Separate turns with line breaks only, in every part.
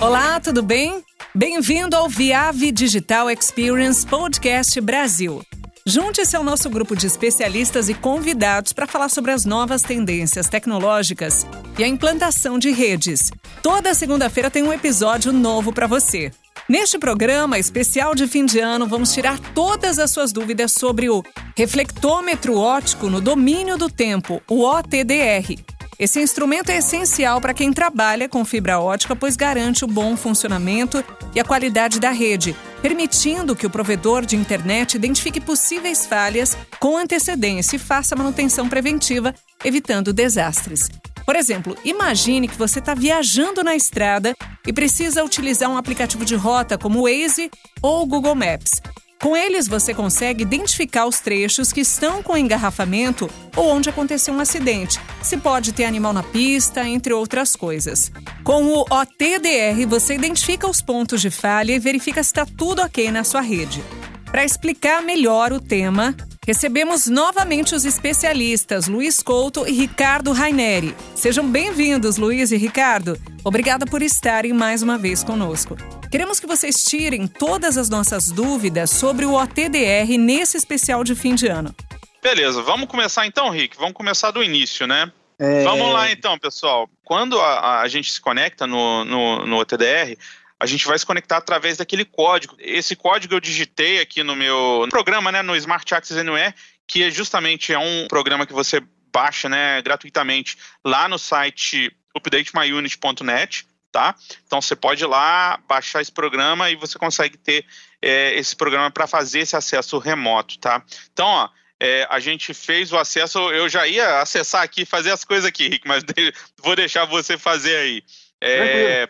Olá, tudo bem? Bem-vindo ao Viave Digital Experience Podcast Brasil. Junte-se ao nosso grupo de especialistas e convidados para falar sobre as novas tendências tecnológicas e a implantação de redes. Toda segunda-feira tem um episódio novo para você. Neste programa especial de fim de ano, vamos tirar todas as suas dúvidas sobre o reflectômetro óptico no domínio do tempo, o OTDR. Esse instrumento é essencial para quem trabalha com fibra ótica, pois garante o bom funcionamento e a qualidade da rede, permitindo que o provedor de internet identifique possíveis falhas com antecedência e faça manutenção preventiva, evitando desastres. Por exemplo, imagine que você está viajando na estrada e precisa utilizar um aplicativo de rota como o Waze ou o Google Maps. Com eles, você consegue identificar os trechos que estão com engarrafamento ou onde aconteceu um acidente, se pode ter animal na pista, entre outras coisas. Com o OTDR, você identifica os pontos de falha e verifica se está tudo ok na sua rede. Para explicar melhor o tema, recebemos novamente os especialistas Luiz Couto e Ricardo Raineri. Sejam bem-vindos, Luiz e Ricardo. Obrigada por estarem mais uma vez conosco. Queremos que vocês tirem todas as nossas dúvidas sobre o OTDR nesse especial de fim de ano.
Beleza, vamos começar então, Rick. Vamos começar do início, né? É... Vamos lá então, pessoal. Quando a, a gente se conecta no, no, no OTDR, a gente vai se conectar através daquele código. Esse código eu digitei aqui no meu programa, né, no Smart Access Anywhere, que é justamente é um programa que você baixa, né, gratuitamente lá no site updatemyunit.net tá? Então você pode ir lá, baixar esse programa e você consegue ter é, esse programa para fazer esse acesso remoto, tá? Então, ó, é, a gente fez o acesso, eu já ia acessar aqui, fazer as coisas aqui, Rick, mas vou deixar você fazer aí. É,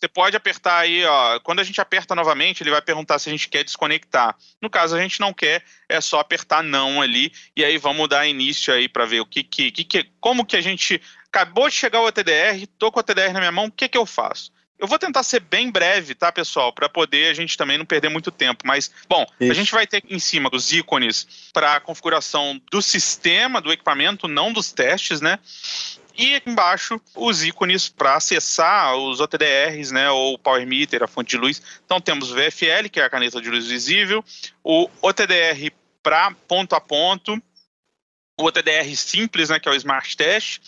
você pode apertar aí, ó. Quando a gente aperta novamente, ele vai perguntar se a gente quer desconectar. No caso, a gente não quer, é só apertar não ali. E aí vamos dar início aí para ver o que, que, que, como que a gente acabou de chegar o TDR, tô com o TDR na minha mão, o que que eu faço? Eu vou tentar ser bem breve, tá, pessoal, para poder a gente também não perder muito tempo. Mas, bom, Isso. a gente vai ter em cima os ícones para a configuração do sistema, do equipamento, não dos testes, né? E aqui embaixo os ícones para acessar os OTDRs, né, ou o Power Meter, a fonte de luz. Então temos o VFL, que é a caneta de luz visível, o OTDR para ponto a ponto, o OTDR simples, né, que é o Smart Test,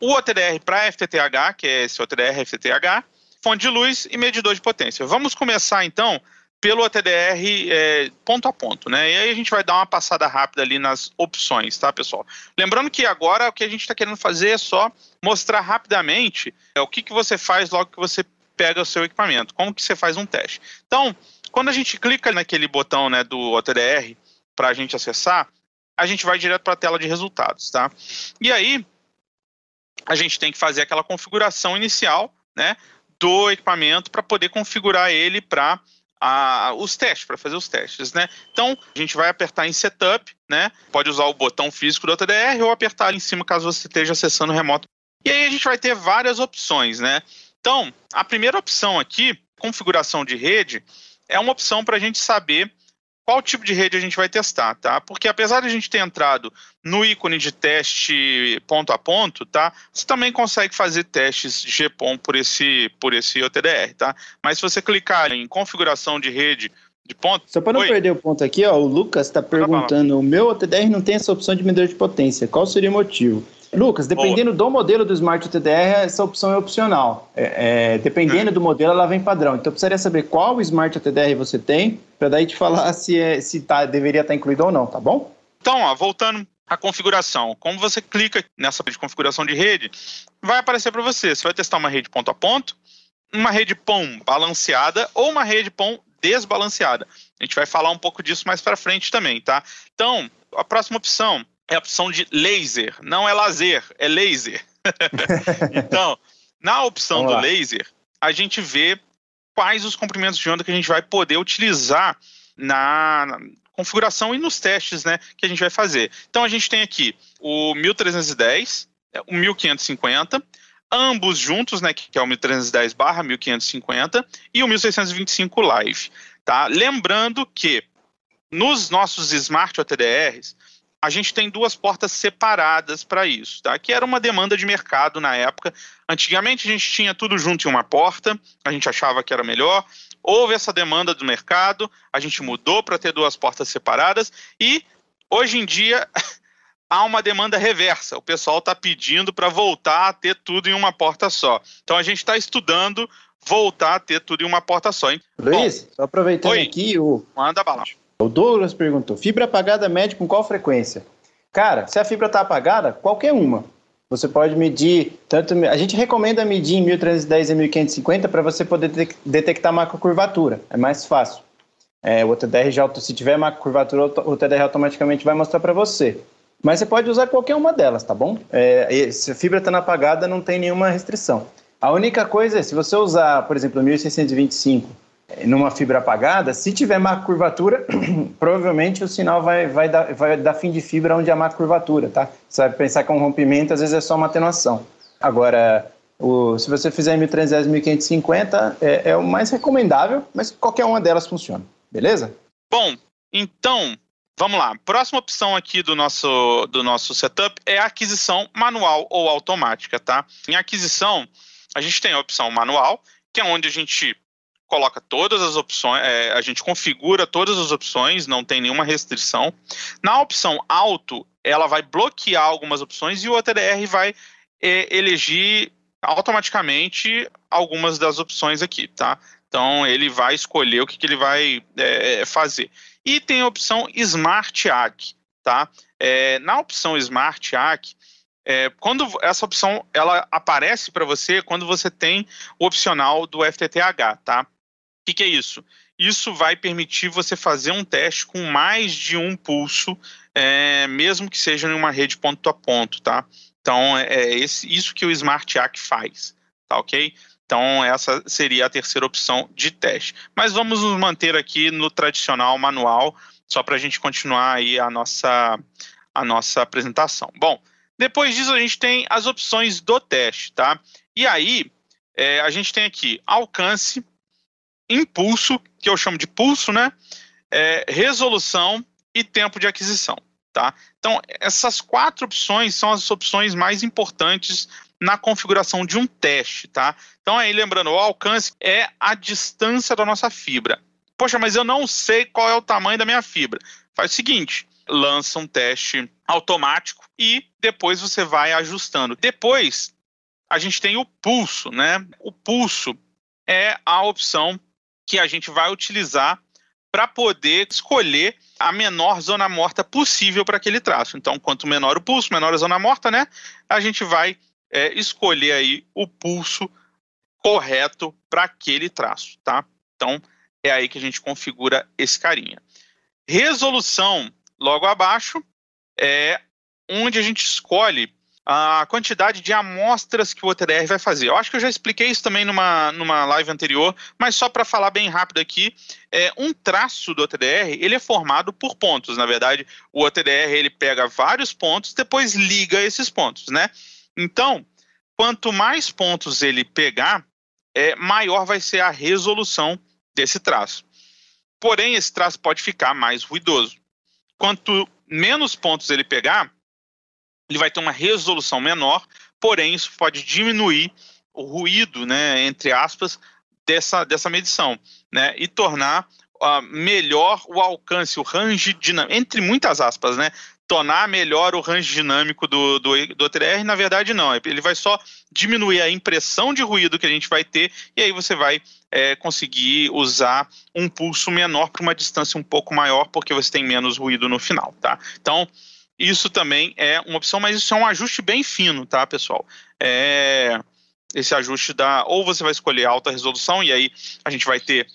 o OTDR para FTTH, que é esse OTDR FTTH, fonte de luz e medidor de potência. Vamos começar então pelo OTDR é, ponto a ponto, né? E aí a gente vai dar uma passada rápida ali nas opções, tá, pessoal? Lembrando que agora o que a gente está querendo fazer é só mostrar rapidamente é, o que, que você faz logo que você pega o seu equipamento, como que você faz um teste. Então, quando a gente clica naquele botão né, do OTDR para a gente acessar, a gente vai direto para a tela de resultados, tá? E aí a gente tem que fazer aquela configuração inicial, né, do equipamento para poder configurar ele para a, os testes, para fazer os testes, né? Então, a gente vai apertar em Setup, né? Pode usar o botão físico do OTDR ou apertar ali em cima caso você esteja acessando remoto. E aí a gente vai ter várias opções, né? Então, a primeira opção aqui, configuração de rede, é uma opção para a gente saber qual tipo de rede a gente vai testar, tá? Porque apesar de a gente ter entrado no ícone de teste ponto a ponto, tá? Você também consegue fazer testes de GPON por esse, por esse OTDR, tá? Mas se você clicar em configuração de rede de ponto...
Só para não Oi. perder o ponto aqui, ó, o Lucas está perguntando, o meu OTDR não tem essa opção de medidor de potência, qual seria o motivo? Lucas, dependendo Boa. do modelo do Smart TDR, essa opção é opcional. É, é, dependendo do modelo, ela vem padrão. Então, eu precisaria saber qual Smart TDR você tem, para daí te falar se, é, se tá, deveria estar tá incluído ou não, tá bom?
Então, ó, voltando à configuração. Como você clica nessa de configuração de rede, vai aparecer para você. Você vai testar uma rede ponto a ponto, uma rede POM balanceada ou uma rede POM desbalanceada. A gente vai falar um pouco disso mais para frente também, tá? Então, a próxima opção é a opção de laser. Não é lazer, é laser. então, na opção do laser, a gente vê quais os comprimentos de onda que a gente vai poder utilizar na, configuração e nos testes né, que a gente vai fazer. Então, a gente tem aqui o 1310, é, o 1550, ambos juntos, né, que é o 1310 barra 1550 e o 1625 Live. Tá? Lembrando que nos nossos Smart OTDRs, a gente tem duas portas separadas para isso, tá? Que era uma demanda de mercado na época. Antigamente a gente tinha tudo junto em uma porta, a gente achava que era melhor. Houve essa demanda do mercado, a gente mudou para ter duas portas separadas e hoje em dia há uma demanda reversa. O pessoal está pedindo para voltar a ter tudo em uma porta só. Então a gente está estudando voltar a ter tudo em uma porta só. Hein?
Luiz, Bom, só aproveitando oi, aqui o.
Manda bala.
O Douglas perguntou: fibra apagada mede com qual frequência? Cara, se a fibra está apagada, qualquer uma. Você pode medir, tanto a gente recomenda medir em 1310 e 1550 para você poder detectar macrocurvatura, é mais fácil. É, o TDR já, se tiver macrocurvatura, o TDR automaticamente vai mostrar para você. Mas você pode usar qualquer uma delas, tá bom? É, se a fibra está apagada, não tem nenhuma restrição. A única coisa é, se você usar, por exemplo, 1625 numa fibra apagada, se tiver macro-curvatura, provavelmente o sinal vai, vai, dar, vai dar fim de fibra onde há macro-curvatura, tá? Você vai pensar que é um rompimento, às vezes é só uma atenuação. Agora, o, se você fizer 1310 1550, é, é o mais recomendável, mas qualquer uma delas funciona, beleza?
Bom, então, vamos lá. Próxima opção aqui do nosso, do nosso setup é a aquisição manual ou automática, tá? Em aquisição, a gente tem a opção manual, que é onde a gente coloca todas as opções, é, a gente configura todas as opções, não tem nenhuma restrição. Na opção alto, ela vai bloquear algumas opções e o OTDR vai é, elegir automaticamente algumas das opções aqui, tá? Então ele vai escolher o que, que ele vai é, fazer. E tem a opção Smart ACK, tá? É, na opção Smart ACK, é, quando essa opção ela aparece para você quando você tem o opcional do FTTH, tá? O que, que é isso? Isso vai permitir você fazer um teste com mais de um pulso, é, mesmo que seja em uma rede ponto a ponto, tá? Então, é, é esse, isso que o Smart ACK faz, tá ok? Então, essa seria a terceira opção de teste. Mas vamos nos manter aqui no tradicional manual, só para a gente continuar aí a nossa, a nossa apresentação. Bom, depois disso a gente tem as opções do teste, tá? E aí, é, a gente tem aqui alcance, impulso, que eu chamo de pulso, né? É, resolução e tempo de aquisição, tá? Então, essas quatro opções são as opções mais importantes na configuração de um teste, tá? Então, aí, lembrando, o alcance é a distância da nossa fibra. Poxa, mas eu não sei qual é o tamanho da minha fibra. Faz o seguinte, lança um teste automático e depois você vai ajustando. Depois, a gente tem o pulso, né? O pulso é a opção que a gente vai utilizar para poder escolher a menor zona morta possível para aquele traço. Então, quanto menor o pulso, menor a zona morta, né? A gente vai é, escolher aí o pulso correto para aquele traço, tá? Então, é aí que a gente configura esse carinha. Resolução, logo abaixo, é onde a gente escolhe a quantidade de amostras que o OTDR vai fazer. Eu acho que eu já expliquei isso também numa, numa live anterior, mas só para falar bem rápido aqui, é, um traço do OTDR ele é formado por pontos. Na verdade, o OTDR ele pega vários pontos, depois liga esses pontos, né? Então, quanto mais pontos ele pegar, é, maior vai ser a resolução desse traço. Porém, esse traço pode ficar mais ruidoso. Quanto menos pontos ele pegar, ele vai ter uma resolução menor, porém isso pode diminuir o ruído, né, entre aspas, dessa, dessa medição, né, e tornar uh, melhor o alcance, o range dinâmico, entre muitas aspas, né, tornar melhor o range dinâmico do, do, do OTR, na verdade não, ele vai só diminuir a impressão de ruído que a gente vai ter, e aí você vai é, conseguir usar um pulso menor para uma distância um pouco maior, porque você tem menos ruído no final, tá? Então, isso também é uma opção, mas isso é um ajuste bem fino, tá, pessoal? É, esse ajuste da. Ou você vai escolher alta resolução, e aí a gente vai ter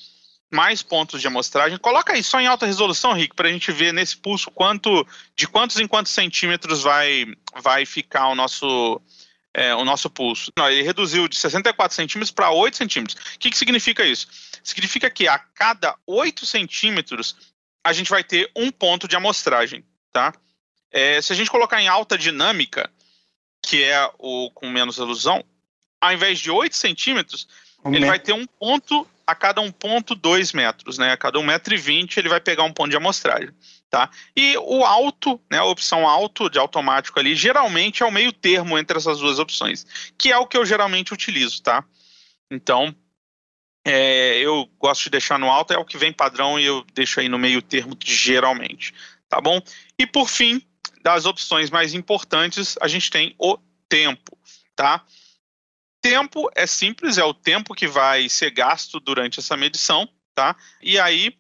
mais pontos de amostragem. Coloca aí só em alta resolução, Rick, para a gente ver nesse pulso quanto de quantos em quantos centímetros vai, vai ficar o nosso, é, o nosso pulso. Não, ele reduziu de 64 centímetros para 8 centímetros. O que, que significa isso? Significa que a cada 8 centímetros a gente vai ter um ponto de amostragem, tá? É, se a gente colocar em alta dinâmica, que é o com menos ilusão, ao invés de 8 centímetros, um ele metro. vai ter um ponto a cada 1,2 metros, né? A cada 1,20m ele vai pegar um ponto de amostragem. Tá? E o alto, né, a opção alto de automático ali, geralmente é o meio termo entre essas duas opções, que é o que eu geralmente utilizo, tá? Então, é, eu gosto de deixar no alto, é o que vem padrão e eu deixo aí no meio termo geralmente, tá bom? E por fim, das opções mais importantes, a gente tem o tempo, tá? Tempo é simples, é o tempo que vai ser gasto durante essa medição, tá? E aí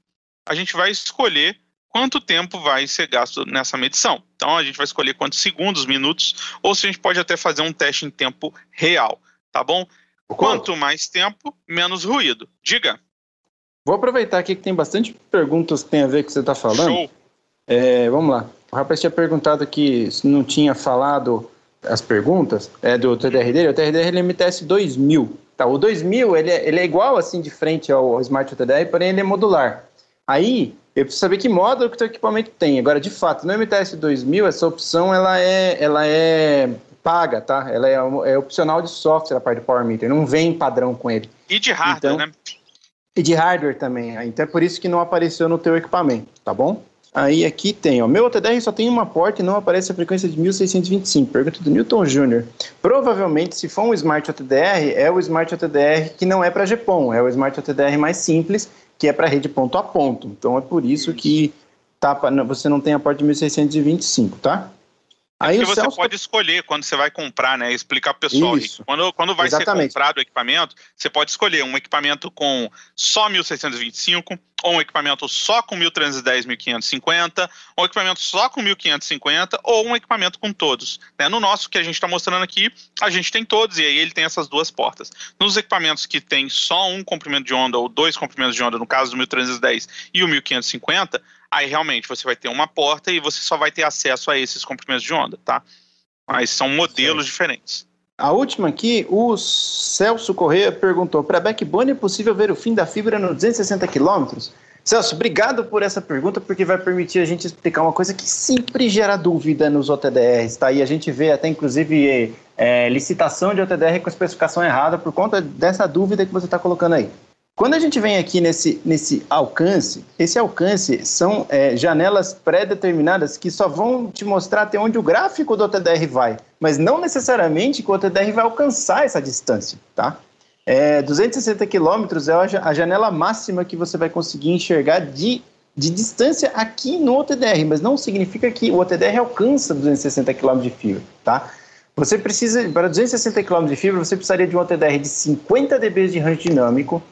a gente vai escolher quanto tempo vai ser gasto nessa medição. Então a gente vai escolher quantos segundos, minutos, ou se a gente pode até fazer um teste em tempo real, tá bom? Quanto mais tempo, menos ruído. Diga.
Vou aproveitar aqui que tem bastante perguntas que tem a ver com o que você está falando. Show. É, vamos lá. O rapaz tinha perguntado que não tinha falado as perguntas é, do TDR dele. O TDR ele é MTS 2000. Tá, o 2000 ele é, ele é igual assim de frente ao Smart TDR, porém ele é modular. Aí eu preciso saber que módulo que o teu equipamento tem. Agora, de fato, no MTS 2000 essa opção ela é, ela é paga, tá? Ela é, é opcional de software a parte do Power Meter, não vem padrão com ele.
E de hardware, então, né?
E de hardware também. Então é por isso que não apareceu no teu equipamento, tá bom? Aí aqui tem, ó, meu OTDR só tem uma porta e não aparece a frequência de 1625. Pergunta do Newton Jr. Provavelmente, se for um Smart OTDR, é o Smart OTDR que não é para GPON, é o Smart OTDR mais simples, que é para rede ponto a ponto. Então é por isso que tá, você não tem a porta de 1625, tá?
Aí que você Celso... pode escolher quando você vai comprar, né? Explicar para o pessoal. Quando, quando vai Exatamente. ser comprado o equipamento, você pode escolher um equipamento com só 1625, ou um equipamento só com 1310, 1550, ou um equipamento só com 1550, ou um equipamento com todos. Né? No nosso que a gente está mostrando aqui, a gente tem todos, e aí ele tem essas duas portas. Nos equipamentos que tem só um comprimento de onda, ou dois comprimentos de onda, no caso do 1310 e o 1550, aí realmente você vai ter uma porta e você só vai ter acesso a esses comprimentos de onda, tá? Mas são modelos Sim. diferentes.
A última aqui, o Celso Corrêa perguntou: para backbone é possível ver o fim da fibra no 260 km? Celso, obrigado por essa pergunta, porque vai permitir a gente explicar uma coisa que sempre gera dúvida nos OTDRs, tá? E a gente vê até, inclusive, é, licitação de OTDR com especificação errada por conta dessa dúvida que você está colocando aí. Quando a gente vem aqui nesse, nesse alcance, esse alcance são é, janelas pré-determinadas que só vão te mostrar até onde o gráfico do OTDR vai, mas não necessariamente que o OTDR vai alcançar essa distância, tá? É, 260 quilômetros é a janela máxima que você vai conseguir enxergar de, de distância aqui no OTDR, mas não significa que o OTDR alcança 260 km de fibra, tá? Você precisa, para 260 km de fibra, você precisaria de um OTDR de 50 dB de range dinâmico,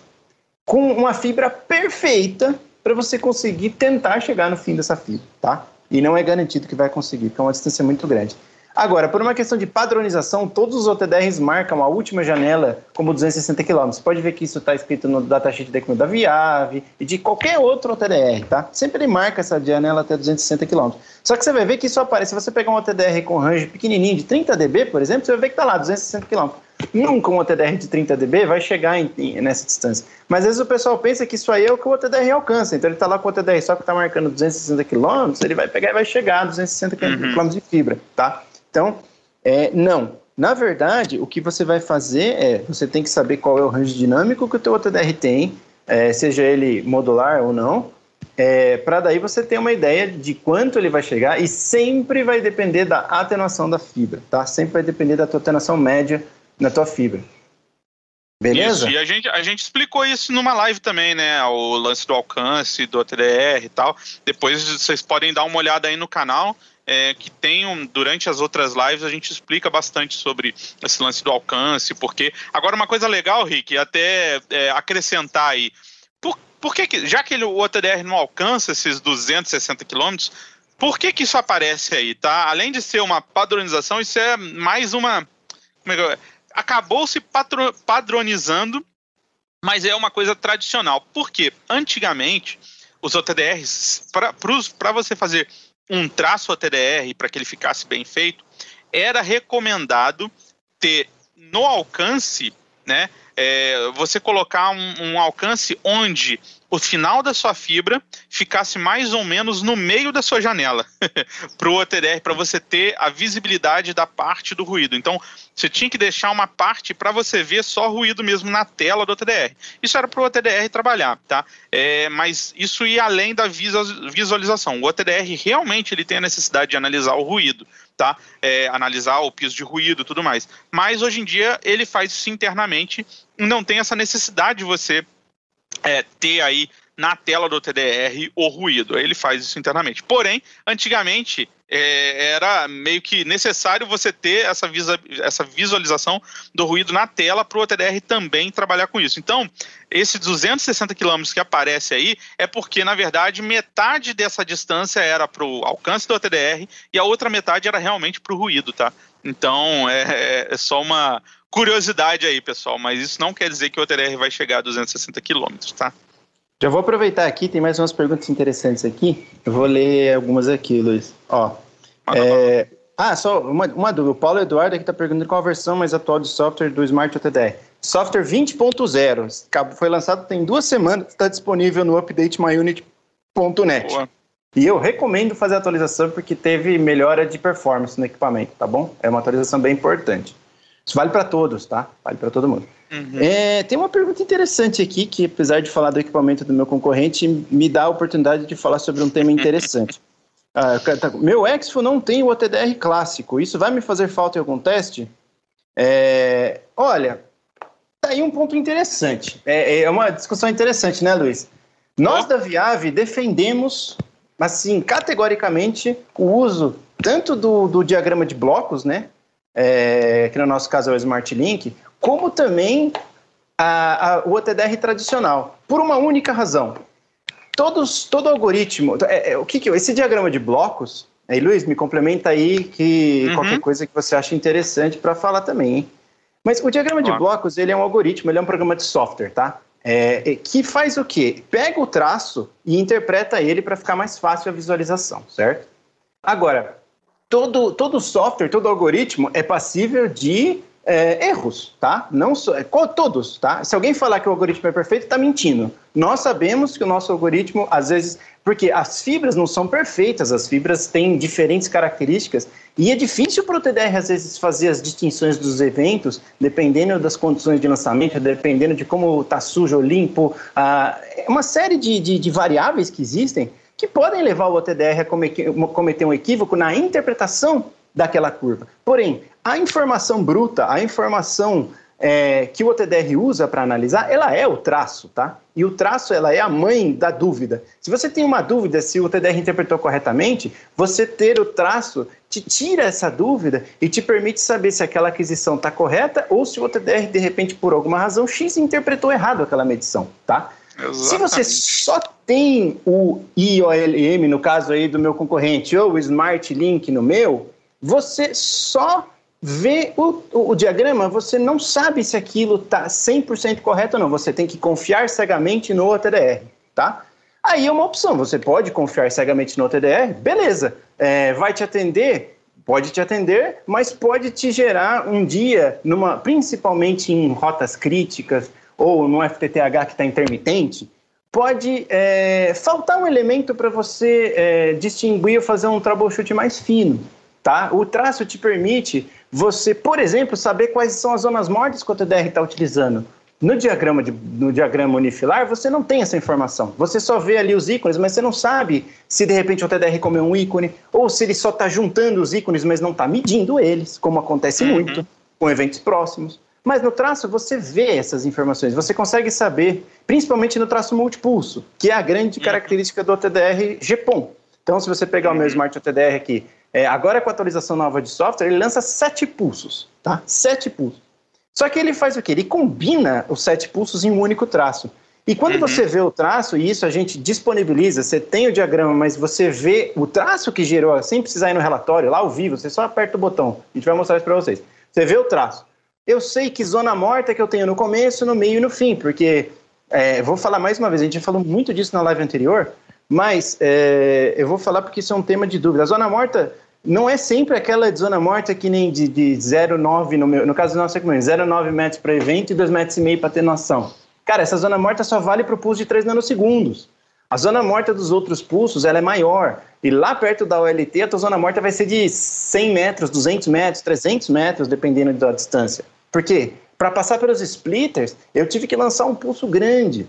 com uma fibra perfeita para você conseguir tentar chegar no fim dessa fibra, tá? E não é garantido que vai conseguir, porque é uma distância muito grande. Agora, por uma questão de padronização, todos os OTDRs marcam a última janela como 260 km. Você pode ver que isso está escrito no datasheet da Viave e de qualquer outro OTDR, tá? Sempre ele marca essa janela até 260 km. Só que você vai ver que isso aparece. Se você pegar um OTDR com range pequenininho de 30 dB, por exemplo, você vai ver que está lá, 260 km. Nunca um OTDR de 30 dB vai chegar em, em, nessa distância. Mas às vezes o pessoal pensa que isso aí é o que o OTDR alcança. Então ele está lá com o OTDR só que está marcando 260 km, ele vai pegar e vai chegar a 260 km de fibra, tá? Então, é, não. Na verdade, o que você vai fazer é, você tem que saber qual é o range dinâmico que o teu OTDR tem, é, seja ele modular ou não, é, para daí você ter uma ideia de quanto ele vai chegar e sempre vai depender da atenuação da fibra, tá? Sempre vai depender da tua atenuação média na tua fibra. Beleza?
Isso, e a gente, a gente explicou isso numa live também, né? O lance do alcance, do OTDR e tal. Depois vocês podem dar uma olhada aí no canal é, que tem durante as outras lives a gente explica bastante sobre esse lance do alcance, porque agora uma coisa legal, Rick, até é, acrescentar aí, por, por que, que já que ele, o OTDR não alcança esses 260 quilômetros, por que que isso aparece aí, tá? Além de ser uma padronização, isso é mais uma é acabou se patro, padronizando, mas é uma coisa tradicional. Porque antigamente os OTDRs para você fazer um traço ATDR para que ele ficasse bem feito, era recomendado ter no alcance né? É, você colocar um, um alcance onde o final da sua fibra ficasse mais ou menos no meio da sua janela para o OTDR, para você ter a visibilidade da parte do ruído. Então, você tinha que deixar uma parte para você ver só ruído mesmo na tela do OTDR. Isso era para o OTDR trabalhar, tá? É, mas isso ia além da visualização. O OTDR realmente ele tem a necessidade de analisar o ruído, tá? É, analisar o piso de ruído e tudo mais. Mas hoje em dia ele faz isso internamente, não tem essa necessidade de você é, ter aí na tela do TDR o ruído. Ele faz isso internamente. Porém, antigamente é, era meio que necessário você ter essa, visa, essa visualização do ruído na tela para o TDR também trabalhar com isso. Então, esse 260 km que aparece aí é porque, na verdade, metade dessa distância era para o alcance do TDR e a outra metade era realmente para o ruído, tá? Então, é, é só uma, curiosidade aí, pessoal, mas isso não quer dizer que o OTR vai chegar a 260 quilômetros, tá?
Já vou aproveitar aqui, tem mais umas perguntas interessantes aqui. Eu vou ler algumas aqui, Luiz. Ó, é... Ah, só uma, uma dúvida. O Paulo Eduardo aqui está perguntando qual a versão mais atual de software do Smart OTDR. Software 20.0. Foi lançado tem duas semanas, está disponível no update myunit.net. E eu recomendo fazer a atualização porque teve melhora de performance no equipamento, tá bom? É uma atualização bem importante. Isso vale para todos, tá? Vale para todo mundo. Uhum. É, tem uma pergunta interessante aqui, que apesar de falar do equipamento do meu concorrente, me dá a oportunidade de falar sobre um tema interessante. ah, tá, meu Expo não tem o OTDR clássico, isso vai me fazer falta em algum teste? É, olha, tá aí um ponto interessante. É, é uma discussão interessante, né, Luiz? Nós da Viave defendemos, assim, categoricamente, o uso tanto do, do diagrama de blocos, né, é, que no nosso caso é o Smart Link, como também a, a, o OTDR tradicional, por uma única razão. Todos, todo algoritmo, é, é, o que, que esse diagrama de blocos, aí Luiz, me complementa aí que uhum. qualquer coisa que você acha interessante para falar também, hein? Mas o diagrama de blocos, ele é um algoritmo, ele é um programa de software, tá? É, é que faz o quê? Pega o traço e interpreta ele para ficar mais fácil a visualização, certo? Agora, todo, todo software, todo algoritmo é passível de é, erros, tá? Não so, é, todos, tá? Se alguém falar que o algoritmo é perfeito, está mentindo. Nós sabemos que o nosso algoritmo, às vezes, porque as fibras não são perfeitas, as fibras têm diferentes características e é difícil para o TDR, às vezes, fazer as distinções dos eventos, dependendo das condições de lançamento, dependendo de como está sujo ou limpo. Ah, uma série de, de, de variáveis que existem que podem levar o OTDR a cometer um equívoco na interpretação daquela curva. Porém, a informação bruta, a informação é, que o OTDR usa para analisar, ela é o traço, tá? E o traço, ela é a mãe da dúvida. Se você tem uma dúvida se o OTDR interpretou corretamente, você ter o traço te tira essa dúvida e te permite saber se aquela aquisição está correta ou se o OTDR, de repente, por alguma razão X, interpretou errado aquela medição, tá? Exatamente. Se você só tem o IOLM, no caso aí do meu concorrente, ou o Smart Link no meu, você só vê o, o, o diagrama, você não sabe se aquilo está 100% correto ou não. Você tem que confiar cegamente no OTDR, tá? Aí é uma opção, você pode confiar cegamente no OTDR, beleza, é, vai te atender, pode te atender, mas pode te gerar um dia, numa, principalmente em rotas críticas, ou no FTTH que está intermitente, pode é, faltar um elemento para você é, distinguir ou fazer um troubleshoot mais fino. Tá? O traço te permite você, por exemplo, saber quais são as zonas mortas que o TDR está utilizando. No diagrama, de, no diagrama unifilar, você não tem essa informação. Você só vê ali os ícones, mas você não sabe se de repente o TDR comeu um ícone, ou se ele só está juntando os ícones, mas não está medindo eles, como acontece uhum. muito com eventos próximos. Mas no traço você vê essas informações, você consegue saber, principalmente no traço multipulso, que é a grande característica do OTDR GPON. Então, se você pegar o meu Smart OTDR aqui, é, agora com a atualização nova de software, ele lança sete pulsos, tá? Sete pulsos. Só que ele faz o quê? Ele combina os sete pulsos em um único traço. E quando uhum. você vê o traço, e isso a gente disponibiliza, você tem o diagrama, mas você vê o traço que gerou, sem precisar ir no relatório, lá ao vivo, você só aperta o botão. A gente vai mostrar isso para vocês. Você vê o traço eu sei que zona morta que eu tenho no começo, no meio e no fim, porque é, vou falar mais uma vez, a gente falou muito disso na live anterior, mas é, eu vou falar porque isso é um tema de dúvida. A zona morta, não é sempre aquela zona morta que nem de, de 0,9 no no caso do nosso equipamento, 0,9 metros para evento e 2,5 metros para atenuação. Cara, essa zona morta só vale para o pulso de 3 nanosegundos. A zona morta dos outros pulsos ela é maior. E lá perto da OLT, a tua zona morta vai ser de 100 metros, 200 metros, 300 metros, dependendo da distância. Por quê? Para passar pelos splitters, eu tive que lançar um pulso grande.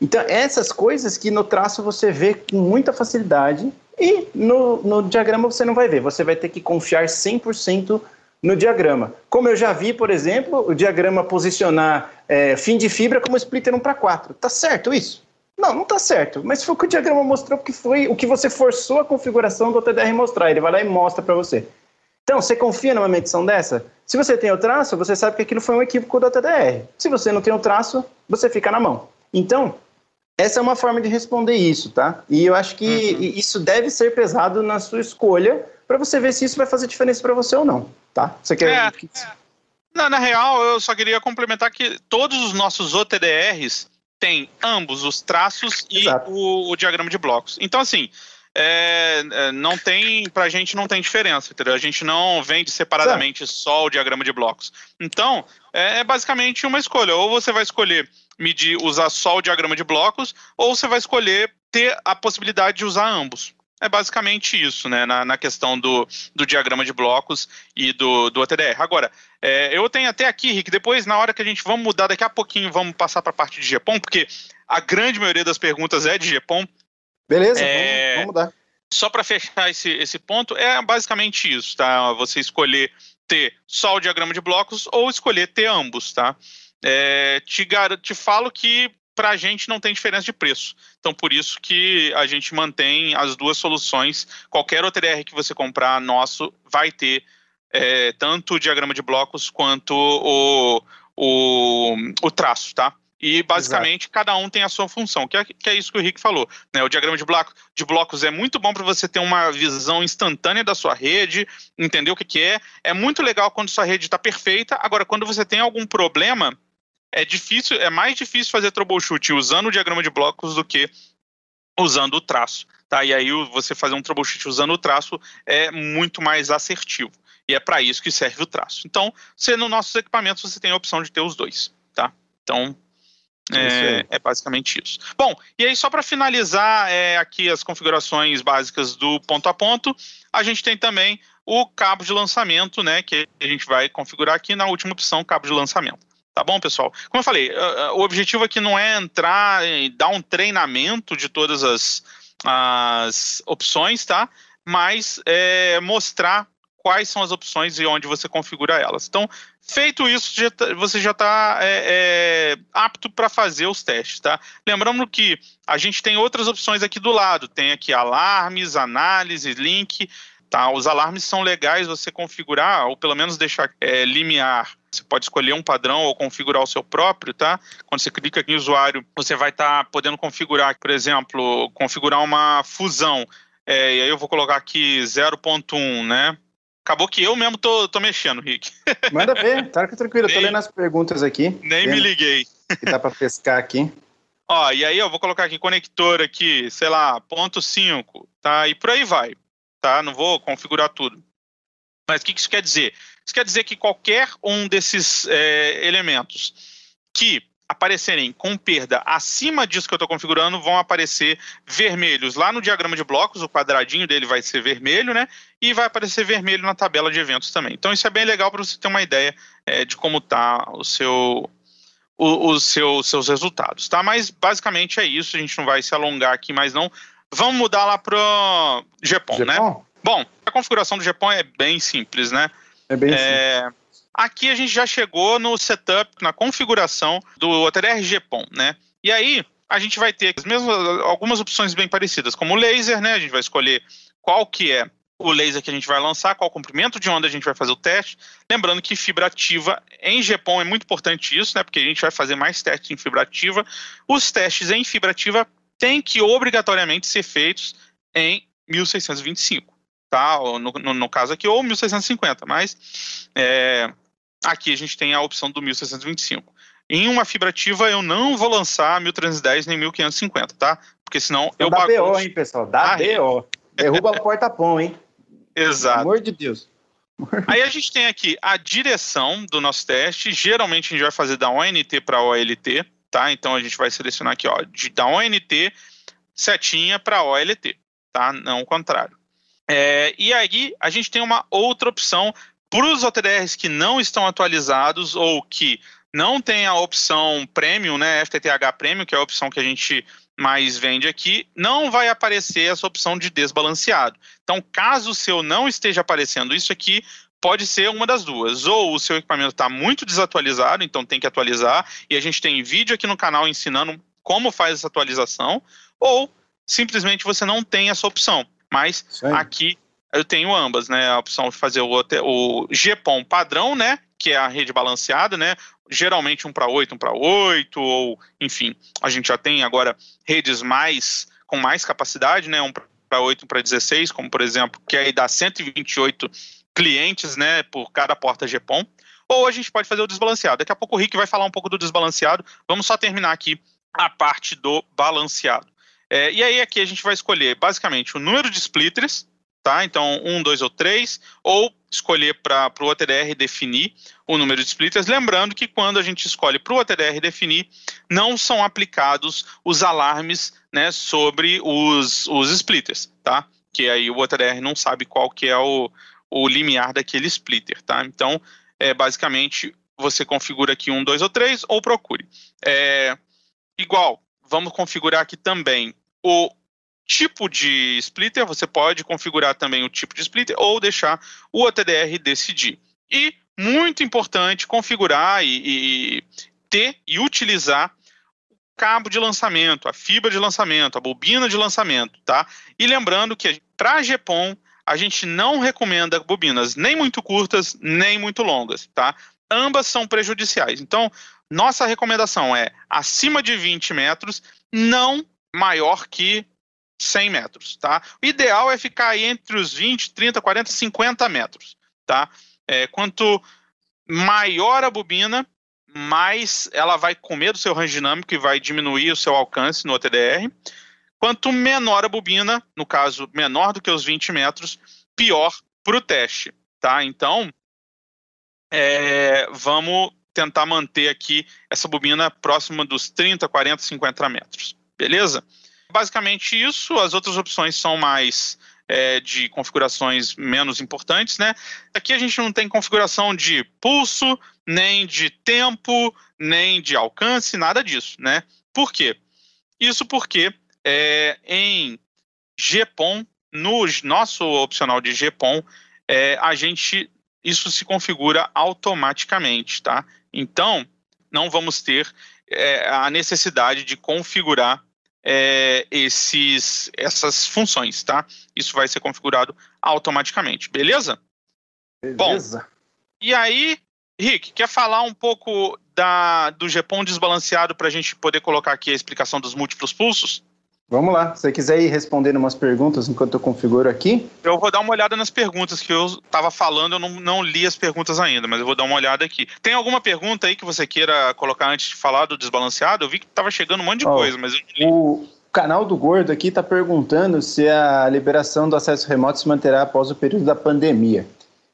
Então, essas coisas que no traço você vê com muita facilidade e no, no diagrama você não vai ver. Você vai ter que confiar 100% no diagrama. Como eu já vi, por exemplo, o diagrama posicionar é, fim de fibra como splitter 1 para 4. Tá certo isso? Não, não está certo. Mas foi o que o diagrama mostrou, porque foi o que você forçou a configuração do TDR mostrar. Ele vai lá e mostra para você. Então, você confia numa medição dessa? Se você tem o traço, você sabe que aquilo foi um equívoco do TDR. Se você não tem o traço, você fica na mão. Então, essa é uma forma de responder isso, tá? E eu acho que uhum. isso deve ser pesado na sua escolha para você ver se isso vai fazer diferença para você ou não, tá? Você quer... É, é.
Não, na real, eu só queria complementar que todos os nossos OTDRs tem ambos os traços e o, o, diagrama de blocos. Então, assim, é, é, não tem, pra gente não tem diferença, entendeu? A gente não vende separadamente só o diagrama de blocos. Então, é, é, basicamente uma escolha. Ou você vai escolher medir, usar só o diagrama de blocos, ou você vai escolher ter a possibilidade de usar ambos. É basicamente isso, né, na, na questão do, do diagrama de blocos e do, do OTDR. Agora, é, eu tenho até aqui, Rick, depois, na hora que a gente vamos mudar, daqui a pouquinho vamos passar para a parte de GPOM, porque a grande maioria das perguntas é de GPOM.
Beleza, é, vamos, vamos mudar.
Só para fechar esse, esse ponto, é basicamente isso, tá? Você escolher ter só o diagrama de blocos ou escolher ter ambos, tá? É, te, te falo que para a gente não tem diferença de preço. Então, por isso que a gente mantém as duas soluções. Qualquer OTDR que você comprar nosso vai ter é, tanto o diagrama de blocos quanto o, o, o traço, tá? E basicamente Exato. cada um tem a sua função, que é, que é isso que o Rick falou. Né? O diagrama de, bloco, de blocos é muito bom para você ter uma visão instantânea da sua rede, entender o que, que é. É muito legal quando sua rede está perfeita. Agora, quando você tem algum problema, é difícil, é mais difícil fazer troubleshoot usando o diagrama de blocos do que usando o traço. Tá? E aí você fazer um troubleshoot usando o traço é muito mais assertivo. E é para isso que serve o traço. Então, você, no nossos equipamentos você tem a opção de ter os dois. Tá? Então, é, é, basicamente isso. Bom, e aí só para finalizar é, aqui as configurações básicas do ponto a ponto, a gente tem também o cabo de lançamento, né, que a gente vai configurar aqui na última opção, cabo de lançamento. Tá bom, pessoal? Como eu falei, o objetivo aqui não é entrar e dar um treinamento de todas as, as opções, tá? Mas é mostrar quais são as opções e onde você configura elas. Então, feito isso, tá, você já está é, é, apto para fazer os testes, tá? Lembrando que a gente tem outras opções aqui do lado, tem aqui alarmes, análise, link, tá? Os alarmes são legais você configurar, ou pelo menos deixar é, limiar você pode escolher um padrão ou configurar o seu próprio, tá? Quando você clica aqui em usuário, você vai estar tá podendo configurar, por exemplo, configurar uma fusão. É, e aí eu vou colocar aqui 0.1, né? Acabou que eu mesmo tô, tô mexendo, Rick.
Manda ver, tá tranquilo, nem, tô lendo as perguntas aqui.
Nem me liguei.
Que dá para pescar aqui.
Ó, e aí eu vou colocar aqui conector aqui, sei lá, ponto 5, tá? E por aí vai, tá? Não vou configurar tudo. Mas o que isso quer dizer? Isso quer dizer que qualquer um desses é, elementos que aparecerem com perda acima disso que eu estou configurando vão aparecer vermelhos lá no diagrama de blocos, o quadradinho dele vai ser vermelho, né? E vai aparecer vermelho na tabela de eventos também. Então isso é bem legal para você ter uma ideia é, de como está o seu os seu, seus resultados, tá? Mas basicamente é isso, a gente não vai se alongar aqui mais não. Vamos mudar lá para o GPON, né? Bom, a configuração do GPON é bem simples, né?
É bem é,
Aqui a gente já chegou no setup, na configuração do OTDR GPON, né? E aí a gente vai ter as mesmas, algumas opções bem parecidas, como o laser, né? A gente vai escolher qual que é o laser que a gente vai lançar, qual comprimento de onda a gente vai fazer o teste. Lembrando que fibra ativa em GPON é muito importante isso, né? Porque a gente vai fazer mais testes em fibra ativa. Os testes em fibra ativa têm que obrigatoriamente ser feitos em 1625 tá? No, no, no caso aqui, ou 1650, mas é, aqui a gente tem a opção do 1625. Em uma fibra ativa, eu não vou lançar 1310 nem 1550, tá? Porque senão eu
bagunço. Dá BO, hein, pessoal? Dá ah, BO. Derruba o porta-pão, hein?
Exato. Pelo
amor de Deus.
Aí a gente tem aqui a direção do nosso teste. Geralmente a gente vai fazer da ONT para OLT, tá? Então a gente vai selecionar aqui, ó, de, da ONT setinha para OLT, tá? Não o contrário. É, e aí a gente tem uma outra opção para os OTDRs que não estão atualizados ou que não tem a opção Premium, né, FTTH Premium, que é a opção que a gente mais vende aqui, não vai aparecer essa opção de desbalanceado. Então, caso o seu não esteja aparecendo isso aqui, pode ser uma das duas. Ou o seu equipamento está muito desatualizado, então tem que atualizar, e a gente tem vídeo aqui no canal ensinando como faz essa atualização, ou simplesmente você não tem essa opção. Mas aqui eu tenho ambas, né? A opção de fazer o, o GPOM padrão, né? Que é a rede balanceada, né? Geralmente um para 8, um para 8, ou enfim, a gente já tem agora redes mais com mais capacidade, né? Um para 8, um para 16, como por exemplo, que aí dá 128 clientes, né, por cada porta GPON. Ou a gente pode fazer o desbalanceado. Daqui a pouco o Rick vai falar um pouco do desbalanceado. Vamos só terminar aqui a parte do balanceado. É, e aí aqui a gente vai escolher basicamente o número de splitters, tá? Então, um, dois ou três, ou escolher para o OTDR definir o número de splitters. Lembrando que quando a gente escolhe para o OTDR definir, não são aplicados os alarmes né, sobre os, os splitters, tá? Que aí o OTDR não sabe qual que é o, o limiar daquele splitter, tá? Então, é, basicamente, você configura aqui um, dois ou três, ou procure. É, igual, vamos configurar aqui também o tipo de splitter, você pode configurar também o tipo de splitter ou deixar o OTDR decidir. E, muito importante, configurar e, e ter e utilizar o cabo de lançamento, a fibra de lançamento, a bobina de lançamento, tá? E lembrando que para GPON a gente não recomenda bobinas nem muito curtas, nem muito longas, tá? Ambas são prejudiciais. Então, nossa recomendação é acima de 20 metros, não maior que 100 metros, tá? O ideal é ficar entre os 20, 30, 40, 50 metros, tá? É, quanto maior a bobina, mais ela vai comer do seu range dinâmico e vai diminuir o seu alcance no OTDR. Quanto menor a bobina, no caso menor do que os 20 metros, pior para o teste, tá? Então, é, vamos tentar manter aqui essa bobina próxima dos 30, 40, 50 metros, beleza? Basicamente isso, as outras opções são mais é, de configurações menos importantes, né? Aqui a gente não tem configuração de pulso, nem de tempo, nem de alcance, nada disso, né? Por quê? Isso porque é, em GPON, no nosso opcional de GPON, é, a gente isso se configura automaticamente, tá? Então, não vamos ter é, a necessidade de configurar é, esses, essas funções, tá? Isso vai ser configurado automaticamente, beleza?
Beleza. Bom,
e aí, Rick, quer falar um pouco da, do GPON desbalanceado para a gente poder colocar aqui a explicação dos múltiplos pulsos?
Vamos lá. Se você quiser ir respondendo umas perguntas enquanto eu configuro aqui.
Eu vou dar uma olhada nas perguntas que eu estava falando, eu não, não, li as perguntas ainda, mas eu vou dar uma olhada aqui. Tem alguma pergunta aí que você queira colocar antes de falar do desbalanceado? Eu vi que estava chegando um monte de oh, coisa, mas eu não
li. O canal do Gordo aqui está perguntando se a liberação do acesso remoto se manterá após o período da pandemia.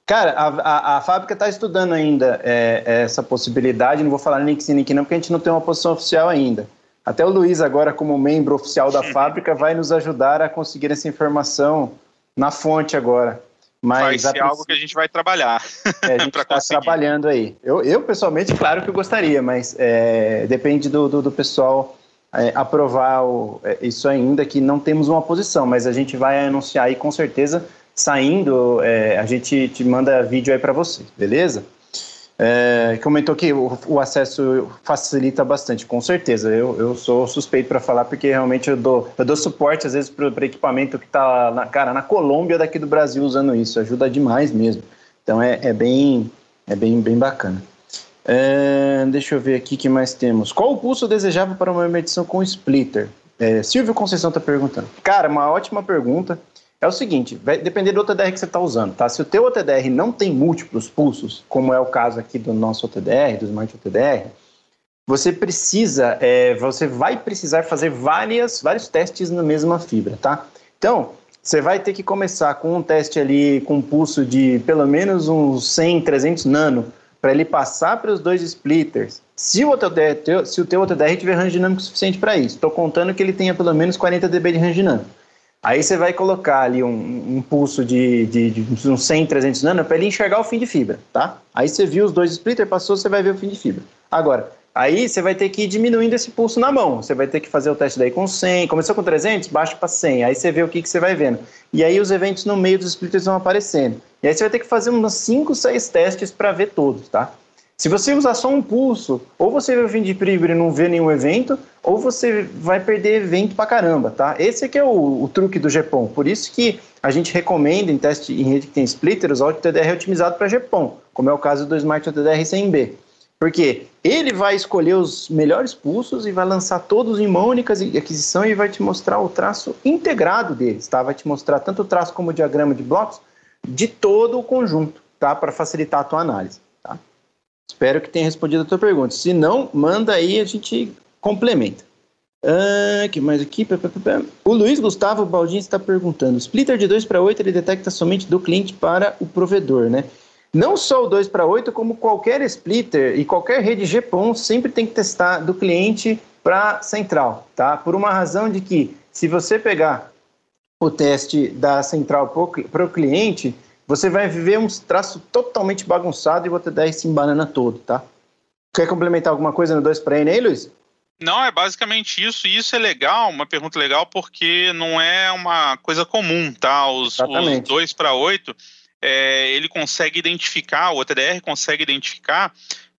Cara, a, a, a fábrica está estudando ainda é, essa possibilidade, não vou falar nem que sim nem que não, porque a gente não tem uma posição oficial ainda. Até o Luiz, agora como membro oficial da fábrica, vai nos ajudar a conseguir essa informação na fonte agora.
Mas vai ser algo que a gente vai trabalhar.
É, a gente está trabalhando aí. Eu, eu, pessoalmente, claro que eu gostaria, mas é, depende do, do, do pessoal é, aprovar o, é, isso ainda, que não temos uma posição, mas a gente vai anunciar aí com certeza, saindo, é, a gente te manda vídeo aí para você, beleza? É, comentou que o, o, acesso facilita bastante, com certeza. Eu, eu sou suspeito para falar porque realmente eu dou, eu dou suporte às vezes para equipamento que está na cara na Colômbia daqui do Brasil usando isso, ajuda demais mesmo. Então é, é bem é bem bem bacana. É, deixa eu ver aqui que mais temos. Qual o pulso desejável para uma medição com splitter? É, Silvio Conceição está perguntando. Cara, uma ótima pergunta é o seguinte, vai depender do OTDR que você está usando, tá? Se o teu OTDR não tem múltiplos pulsos, como é o caso aqui do nosso OTDR, do Smart OTDR, você precisa, é, você vai precisar fazer várias, vários testes na mesma fibra, tá? Então, você vai ter que começar com um teste ali com um pulso de pelo menos uns 100, 300 nano, para ele passar para os dois splitters. Se o, teu, se o teu OTDR tiver range dinâmico suficiente para isso, estou contando que ele tenha pelo menos 40 dB de range dinâmico. Aí você vai colocar ali um, pulso de, de, de uns 100, 300 nano para ele enxergar o fim de fibra, tá? Aí você viu os dois splitters, passou, você vai ver o fim de fibra. Agora, Aí você vai ter que ir diminuindo esse pulso na mão. Você vai ter que fazer o teste daí com 100. Começou com 300, baixa para 100. Aí você vê o que, que você vai vendo. E aí os eventos no meio dos splitters vão aparecendo. E aí você vai ter que fazer uns 5, 6 testes para ver todos, tá? Se você usar só um pulso, ou você o fim de fibra e não vê nenhum evento, ou você vai perder evento pra caramba, tá? Esse aqui é o, o truque do GPON. Por isso que a gente recomenda em teste em rede que tem splitter usar o TDR otimizado para GPON, como é o caso do Smart TDR 100B. Porque ele vai escolher os melhores pulsos e vai lançar todos em uma única aquisição e vai te mostrar o traço integrado deles, tá? Vai te mostrar tanto o traço como o diagrama de blocos de todo o conjunto, tá? Para facilitar a tua análise? Espero que tenha respondido a tua pergunta. Se não, manda aí a gente complementa. Ah, que mais aqui? O Luiz Gustavo Baldini está perguntando: splitter de 2 para 8 ele detecta somente do cliente para o provedor, né? Não só o 2 para 8, como qualquer splitter e qualquer rede GPON sempre tem que testar do cliente para central, tá? Por uma razão de que se você pegar o teste da central para o cliente, você vai ver um traço totalmente bagunçado e o OT10 se embanana todo, tá? Quer complementar alguma coisa no 2 para N aí, Luiz?
Não, é basicamente isso, e isso é legal, uma pergunta legal, porque não é uma coisa comum, tá? Os, os 2 para 8 é, ele consegue identificar, o TDR consegue identificar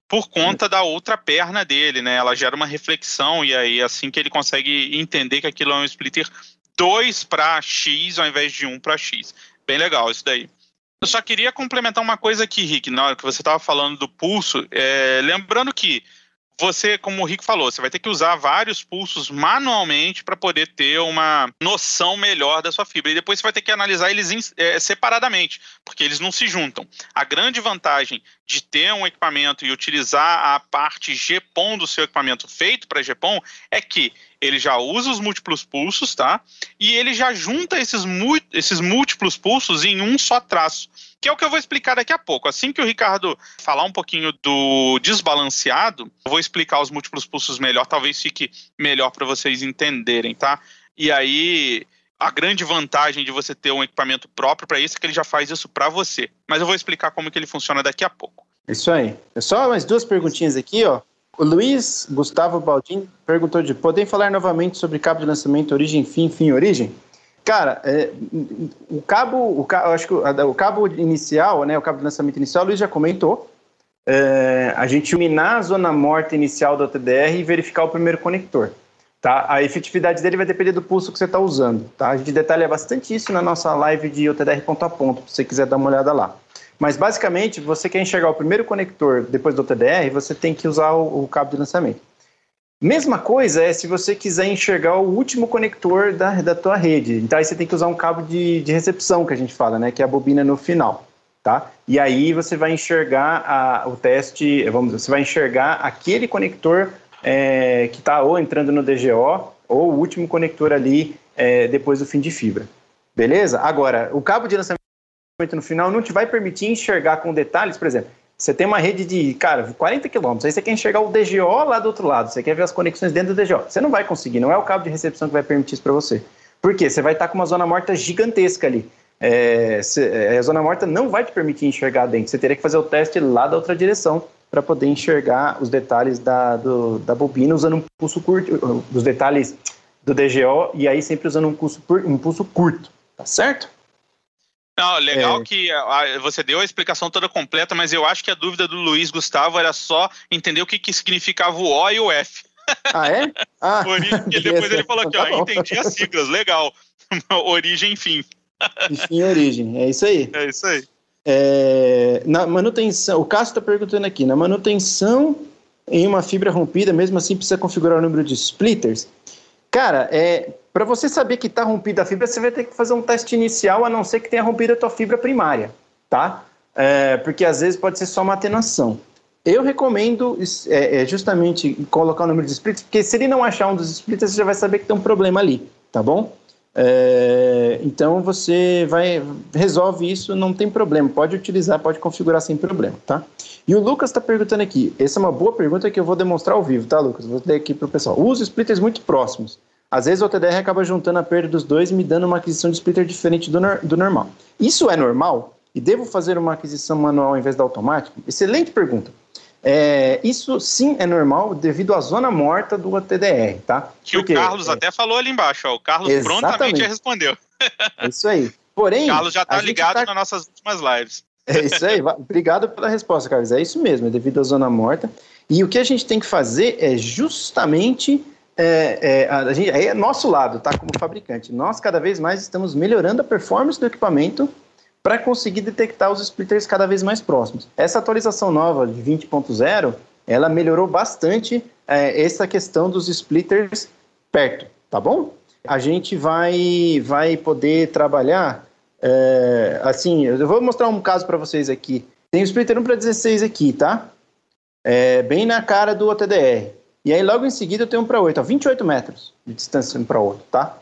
por conta da outra perna dele, né? Ela gera uma reflexão e aí assim que ele consegue entender que aquilo é um splitter 2 para X ao invés de 1 um para X. Bem legal isso daí. Eu só queria complementar uma coisa aqui, Rick, na hora que você estava falando do pulso, é, lembrando que você, como o Rick falou, você vai ter que usar vários pulsos manualmente para poder ter uma noção melhor da sua fibra. E depois você vai ter que analisar eles é, separadamente, porque eles não se juntam. A grande vantagem de ter um equipamento e utilizar a parte GPON do seu equipamento feito para GPON é que ele já usa os múltiplos pulsos, tá? E ele já junta esses, esses múltiplos pulsos em um só traço que é o que eu vou explicar daqui a pouco. Assim que o Ricardo falar um pouquinho do desbalanceado, eu vou explicar os múltiplos pulsos melhor, talvez fique melhor para vocês entenderem, tá? E aí, a grande vantagem de você ter um equipamento próprio para isso é que ele já faz isso para você. Mas eu vou explicar como que ele funciona daqui a pouco.
Isso aí. É só mais duas perguntinhas aqui, ó. O Luiz Gustavo Baldin perguntou de podem falar novamente sobre cabo de lançamento origem fim fim origem? Cara, é, o cabo, o, acho que o, o, cabo inicial, né, o cabo de lançamento inicial, o Luiz já comentou. É, a gente iluminar a zona morta inicial do TDR e verificar o primeiro conector. Tá? A efetividade dele vai depender do pulso que você está usando. Tá? A gente detalha bastante isso na nossa live de OTDR ponto a ponto, se você quiser dar uma olhada lá. Mas basicamente, você quer enxergar o primeiro conector depois do OTDR, você tem que usar o, o cabo de lançamento. Mesma coisa é se você quiser enxergar o último conector da, da tua rede. Então aí você tem que usar um cabo de, de recepção que a gente fala, né? Que é a bobina no final, tá? E aí você vai enxergar a, o teste, vamos dizer, você vai enxergar aquele conector é, que está ou entrando no DGO ou o último conector ali é, depois do fim de fibra. Beleza? Agora, o cabo de lançamento no final não te vai permitir enxergar com detalhes, por exemplo, você tem uma rede de, cara, 40 quilômetros, aí você quer enxergar o DGO lá do outro lado, você quer ver as conexões dentro do DGO. Você não vai conseguir, não é o cabo de recepção que vai permitir isso para você. Por quê? Você vai estar com uma zona morta gigantesca ali. É, é, a zona morta não vai te permitir enxergar dentro. Você teria que fazer o teste lá da outra direção para poder enxergar os detalhes da, do, da bobina usando um pulso curto, os detalhes do DGO, e aí sempre usando um pulso, um pulso curto. Tá certo?
Não, legal é. que a, você deu a explicação toda completa, mas eu acho que a dúvida do Luiz Gustavo era só entender o que, que significava o O e o F.
Ah, é? Ah,
Origem, depois ele falou aqui, ó, tá entendi as siglas, legal. origem fim.
fim e origem, é isso aí.
É isso aí.
É, na manutenção, o Cássio está perguntando aqui, na manutenção em uma fibra rompida, mesmo assim precisa configurar o número de splitters? Cara, é, para você saber que está rompida a fibra, você vai ter que fazer um teste inicial, a não ser que tenha rompido a tua fibra primária, tá? É, porque às vezes pode ser só uma atenuação. Eu recomendo é, é, justamente colocar o número de splits, porque se ele não achar um dos splits, você já vai saber que tem um problema ali, tá bom? É, então você vai resolve isso, não tem problema, pode utilizar, pode configurar sem problema, tá? E o Lucas está perguntando aqui, essa é uma boa pergunta que eu vou demonstrar ao vivo, tá, Lucas? Vou ler aqui para o pessoal. Uso splitters muito próximos. Às vezes o TDR acaba juntando a perda dos dois e me dando uma aquisição de splitter diferente do, do normal. Isso é normal? E devo fazer uma aquisição manual ao invés da automática? Excelente pergunta. É, isso sim é normal devido à zona morta do ATDR, tá?
Que Porque, o Carlos é... até falou ali embaixo, ó, o Carlos Exatamente. prontamente respondeu.
É isso aí. Porém,
o Carlos já está ligado tá... nas nossas últimas lives.
É isso aí. Obrigado pela resposta, Carlos. É isso mesmo, é devido à zona morta. E o que a gente tem que fazer é justamente é, é, a gente, é nosso lado, tá? Como fabricante. Nós cada vez mais estamos melhorando a performance do equipamento para conseguir detectar os splitters cada vez mais próximos. Essa atualização nova de 20.0, ela melhorou bastante é, essa questão dos splitters perto, tá bom? A gente vai, vai poder trabalhar, é, assim, eu vou mostrar um caso para vocês aqui. Tem o splitter 1 para 16 aqui, tá? É, bem na cara do OTDR. E aí logo em seguida eu tenho um para 8, ó, 28 metros de distância um para o outro, tá?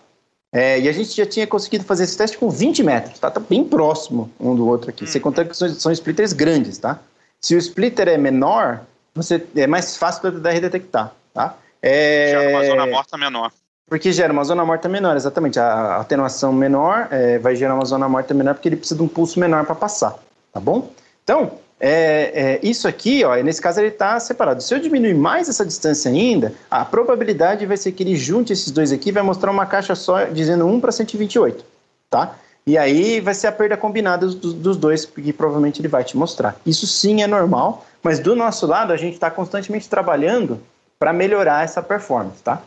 É, e a gente já tinha conseguido fazer esse teste com 20 metros, tá? Tá bem próximo um do outro aqui. Hum. Você conta que são, são, splitters grandes, tá? Se o splitter é menor, você é mais fácil para TDR detectar, tá?
É... Gera uma zona morta menor.
Porque gera uma zona morta menor, exatamente. A atenuação menor é, vai gerar uma zona morta menor porque ele precisa de um pulso menor para passar, tá bom? Então, é, é, isso aqui, ó, nesse caso ele está separado. Se eu diminuir mais essa distância ainda, a probabilidade vai ser que ele junte esses dois aqui, vai mostrar uma caixa só dizendo 1 para 128, tá? E aí vai ser a perda combinada dos, dos dois, que provavelmente ele vai te mostrar. Isso sim é normal, mas do nosso lado a gente está constantemente trabalhando para melhorar essa performance, tá?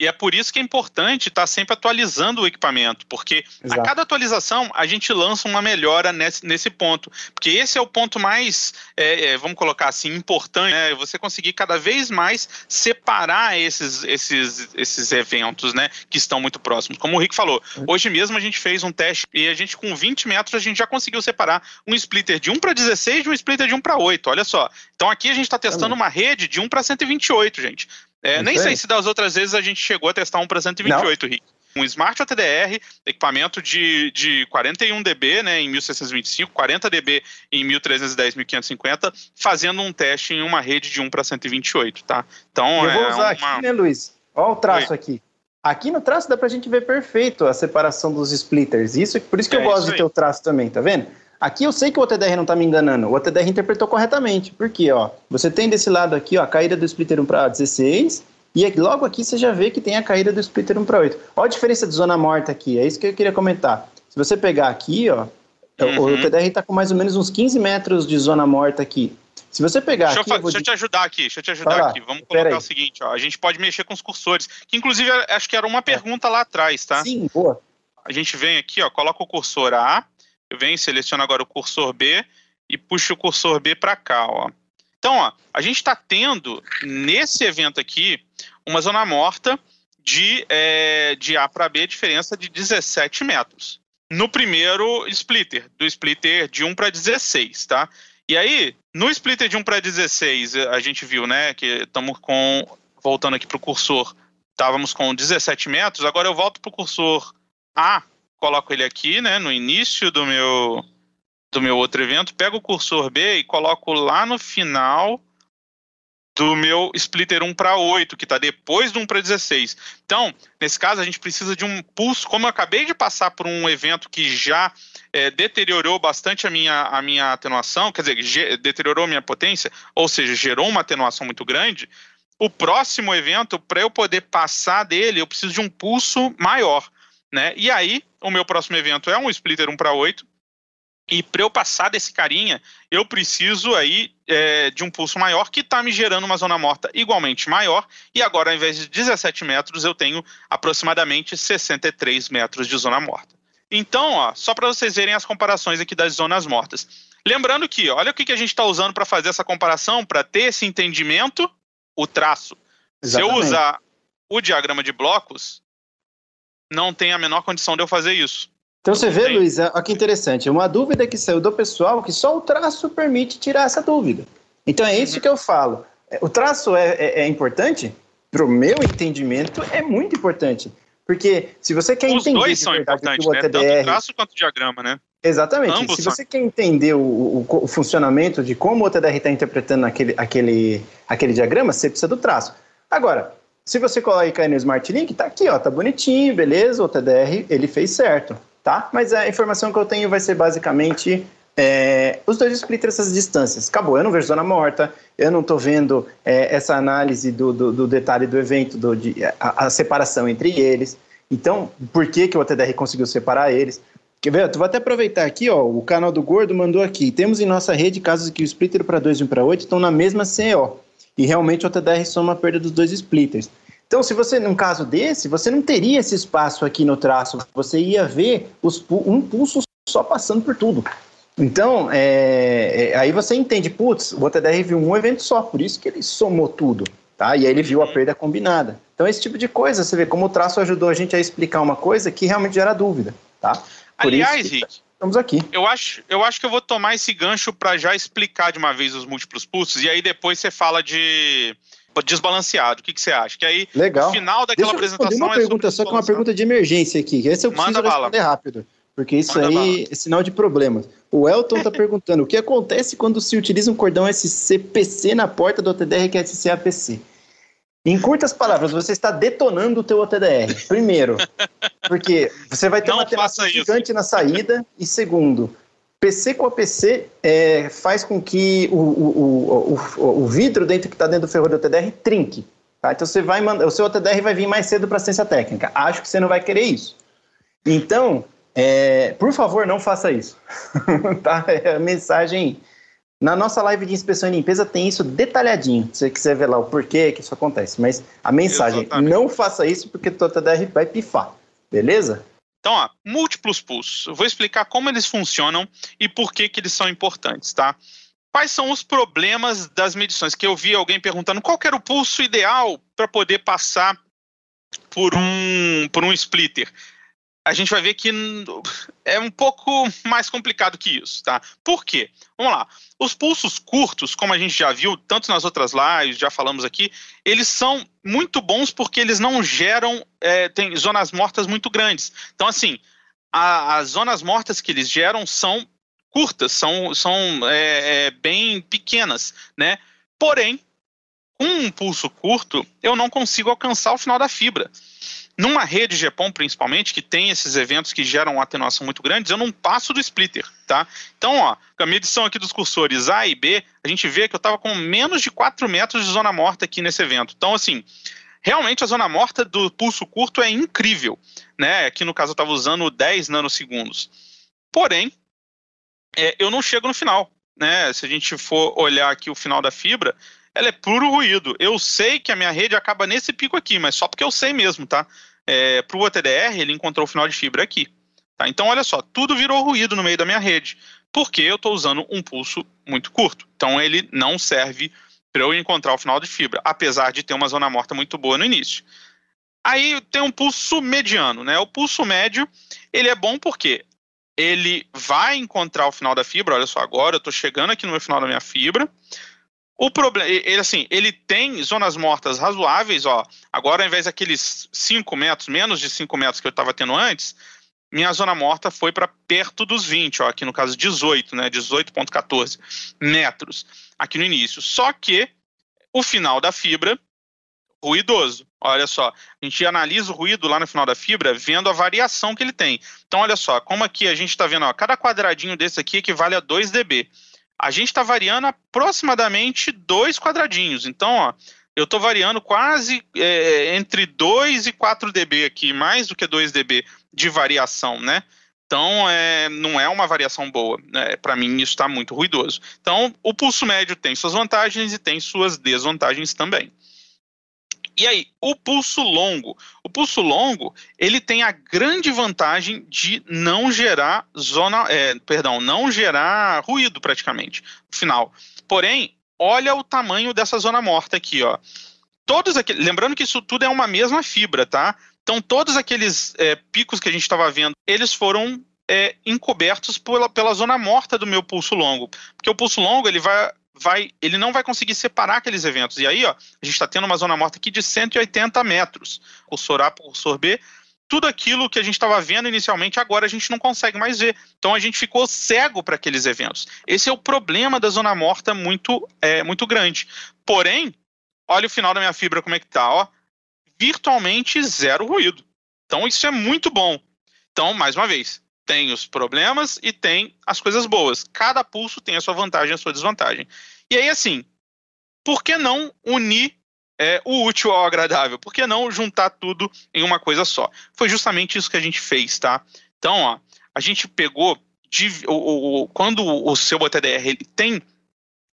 E é por isso que é importante estar tá sempre atualizando o equipamento, porque Exato. a cada atualização a gente lança uma melhora nesse, nesse ponto. Porque esse é o ponto mais, é, é, vamos colocar assim, importante, né? Você conseguir cada vez mais separar esses, esses, esses eventos, né? Que estão muito próximos. Como o Rick falou, hoje mesmo a gente fez um teste e a gente, com 20 metros, a gente já conseguiu separar um splitter de 1 para 16 de um splitter de 1 para 8. Olha só. Então aqui a gente está testando uma rede de 1 para 128, gente. É, nem sei se das outras vezes a gente chegou a testar um para 128, Rick. Um Smart OTDR, equipamento de, de 41 dB né, em 1625, 40 dB em 1310, 1550, fazendo um teste em uma rede de 1 para 128, tá?
Então, Eu vou é usar uma... aqui, né, Luiz? Olha o traço Oi. aqui. Aqui no traço dá pra gente ver perfeito a separação dos splitters. Isso, por isso que é eu gosto de ter o traço também, tá vendo? Aqui eu sei que o OTDR não está me enganando. O OTDR interpretou corretamente. Por quê? Ó, você tem desse lado aqui ó, a caída do splitter 1 para 16 e logo aqui você já vê que tem a caída do splitter 1 para 8. Olha a diferença de zona morta aqui. É isso que eu queria comentar. Se você pegar aqui, ó, uhum. o OTDR está com mais ou menos uns 15 metros de zona morta aqui. Se você pegar
deixa
aqui.
Eu, eu deixa eu te ajudar aqui, deixa eu te ajudar aqui. Vamos colocar o seguinte, ó. A gente pode mexer com os cursores. Que inclusive acho que era uma é. pergunta é. lá atrás, tá?
Sim, boa.
A gente vem aqui, ó, coloca o cursor A eu venho, seleciono agora o cursor B e puxo o cursor B para cá, ó. Então, ó, a gente está tendo, nesse evento aqui, uma zona morta de, é, de A para B, diferença de 17 metros. No primeiro splitter, do splitter de 1 para 16, tá? E aí, no splitter de 1 para 16, a gente viu, né, que estamos com, voltando aqui para o cursor, estávamos com 17 metros, agora eu volto para o cursor A, coloco ele aqui, né, no início do meu do meu outro evento, pego o cursor B e coloco lá no final do meu splitter 1 para 8, que está depois do 1 para 16. Então, nesse caso, a gente precisa de um pulso. Como eu acabei de passar por um evento que já é, deteriorou bastante a minha, a minha atenuação, quer dizer, deteriorou a minha potência, ou seja, gerou uma atenuação muito grande, o próximo evento, para eu poder passar dele, eu preciso de um pulso maior. Né? E aí, o meu próximo evento é um splitter 1 para 8. E para eu passar desse carinha, eu preciso aí é, de um pulso maior que está me gerando uma zona morta igualmente maior. E agora, ao invés de 17 metros, eu tenho aproximadamente 63 metros de zona morta. Então, ó, só para vocês verem as comparações aqui das zonas mortas. Lembrando que, olha o que, que a gente está usando para fazer essa comparação, para ter esse entendimento, o traço. Exatamente. Se eu usar o diagrama de blocos, não tem a menor condição de eu fazer isso.
Então você vê, Luiz, olha que interessante. Uma dúvida que saiu do pessoal que só o traço permite tirar essa dúvida. Então é isso uhum. que eu falo. O traço é, é, é importante? Para o meu entendimento, é muito importante. Porque se você quer
Os
entender.
Os dois são importantes, né? Tanto o traço quanto o diagrama, né?
Exatamente. Ambos se você quer entender o, o, o, funcionamento de como o TDR está interpretando aquele, aquele, aquele diagrama, você precisa do traço. Agora, se você colar aí no Smart Link, tá aqui, ó, tá bonitinho, beleza, o TDR ele fez certo, tá? Mas a informação que eu tenho vai ser basicamente é, os dois splitters essas distâncias. Acabou, eu não vejo zona morta, eu não estou vendo é, essa análise do, do, do, detalhe do evento, do, de, a, a, separação entre eles. Então, por que, que o OTDR conseguiu separar eles? Quer ver? Tu vou até aproveitar aqui, ó, o canal do Gordo mandou aqui. Temos em nossa rede casos que o splitter para 2 e 1 para 8 estão na mesma CO. E realmente o OTDR soma a perda dos dois splitters. Então, se você, num caso desse, você não teria esse espaço aqui no traço. Você ia ver os, um pulso só passando por tudo. Então, é, é, aí você entende, putz, o OTDR viu um evento só, por isso que ele somou tudo, tá? E aí ele viu a perda combinada. Então, esse tipo de coisa, você vê como o traço ajudou a gente a explicar uma coisa que realmente gera dúvida, tá? Por
Aliás, Rick,
estamos aqui.
Eu acho, eu acho que eu vou tomar esse gancho para já explicar de uma vez os múltiplos pulsos, e aí depois você fala de desbalanceado. O que, que você acha? Que aí,
Legal.
no final daquela
Deixa eu
apresentação.
uma
é
pergunta só que é uma pergunta de emergência aqui. Essa eu preciso
Manda
responder
bala.
rápido. Porque isso
Manda
aí
bala.
é sinal de problemas. O Elton está perguntando: o que acontece quando se utiliza um cordão SCPC na porta do OTDR que é SCAPC? Em curtas palavras, você está detonando o teu OTDR. Primeiro, porque você vai ter
Não
uma
isso.
gigante na saída. E segundo, PC com APC é, faz com que o, o, o, o, vidro dentro que está dentro do ferro do OTDR trinque. Tá? Então você vai mandar, o seu OTDR vai vir mais cedo para a ciência técnica. Acho que você não vai querer isso. Então, é, por favor, não faça isso. tá? É a mensagem. Na nossa live de inspeção e limpeza tem isso detalhadinho. Se você quiser ver lá o porquê que isso acontece. Mas a mensagem,
Exatamente.
não faça isso porque o TDR vai pifar. Beleza?
Então, ó, múltiplos pulsos. Eu vou explicar como eles funcionam e por que, que eles são importantes, tá? Quais são os problemas das medições? Que eu vi alguém perguntando qual era o pulso ideal para poder passar por um, por um splitter. A gente vai ver que é um pouco mais complicado que isso, tá? Por quê? Vamos lá. Os pulsos curtos, como a gente já viu, tanto nas outras lives, já falamos aqui, eles são muito bons porque eles não geram é, tem zonas mortas muito grandes. Então, assim, a, as zonas mortas que eles geram são curtas, são, são é, é, bem pequenas, né? Porém, com um pulso curto, eu não consigo alcançar o final da fibra. Numa rede GPON, principalmente, que tem esses eventos que geram uma atenuação muito grande, eu não passo do splitter, tá? Então, ó, com a medição aqui dos cursores A e B, a gente vê que eu estava com menos de 4 metros de zona morta aqui nesse evento. Então, assim, realmente a zona morta do pulso curto é incrível, né? Aqui no caso eu estava usando 10 nanosegundos. Porém, é, eu não chego no final, né? Se a gente for olhar aqui o final da fibra, ela é puro ruído. Eu sei que a minha rede acaba nesse pico aqui, mas só porque eu sei mesmo, tá? É, para o OTDR, ele encontrou o final de fibra aqui. Tá? Então, olha só, tudo virou ruído no meio da minha rede, porque eu estou usando um pulso muito curto. Então, ele não serve para eu encontrar o final de fibra, apesar de ter uma zona morta muito boa no início. Aí tem um pulso mediano, né? O pulso médio, ele é bom porque ele vai encontrar o final da fibra. Olha só, agora eu estou chegando aqui no meu final da minha fibra. O problema, ele assim, ele tem zonas mortas razoáveis, ó. Agora, ao invés daqueles 5 metros, menos de 5 metros que eu estava tendo antes, minha zona morta foi para perto dos 20, ó, aqui no caso 18, né? 18,14 metros aqui no início. Só que o final da fibra, ruidoso. Olha só, a gente analisa o ruído lá no final da fibra, vendo a variação que ele tem. Então, olha só, como aqui a gente está vendo, ó, cada quadradinho desse aqui equivale a 2 dB a gente está variando aproximadamente dois quadradinhos. Então, ó, eu estou variando quase é, entre 2 e 4 dB aqui, mais do que 2 dB de variação, né? Então, é, não é uma variação boa. Né? Para mim, isso está muito ruidoso. Então, o pulso médio tem suas vantagens e tem suas desvantagens também. E aí, o pulso longo. O pulso longo, ele tem a grande vantagem de não gerar zona, é, perdão, não gerar ruído praticamente no final. Porém, olha o tamanho dessa zona morta aqui, ó. Todos aqueles, lembrando que isso tudo é uma mesma fibra, tá? Então, todos aqueles é, picos que a gente estava vendo, eles foram é, encobertos pela, pela zona morta do meu pulso longo. Porque o pulso longo, ele vai vai, ele não vai conseguir separar aqueles eventos. E aí, ó, a gente está tendo uma zona morta aqui de 180 metros. Cursor A, cursor B. tudo aquilo que a gente estava vendo inicialmente, agora a gente não consegue mais ver. Então a gente ficou cego para aqueles eventos. Esse é o problema da zona morta muito, é, muito grande. Porém, olha o final da minha fibra como é que tá, ó. Virtualmente zero ruído. Então isso é muito bom. Então, mais uma vez, tem os problemas e tem as coisas boas. Cada pulso tem a sua vantagem e a sua desvantagem. E aí, assim, por que não unir é, o útil ao agradável? Por que não juntar tudo em uma coisa só? Foi justamente isso que a gente fez, tá? Então, ó, a gente pegou de, o, o, quando o seu OTDR ele tem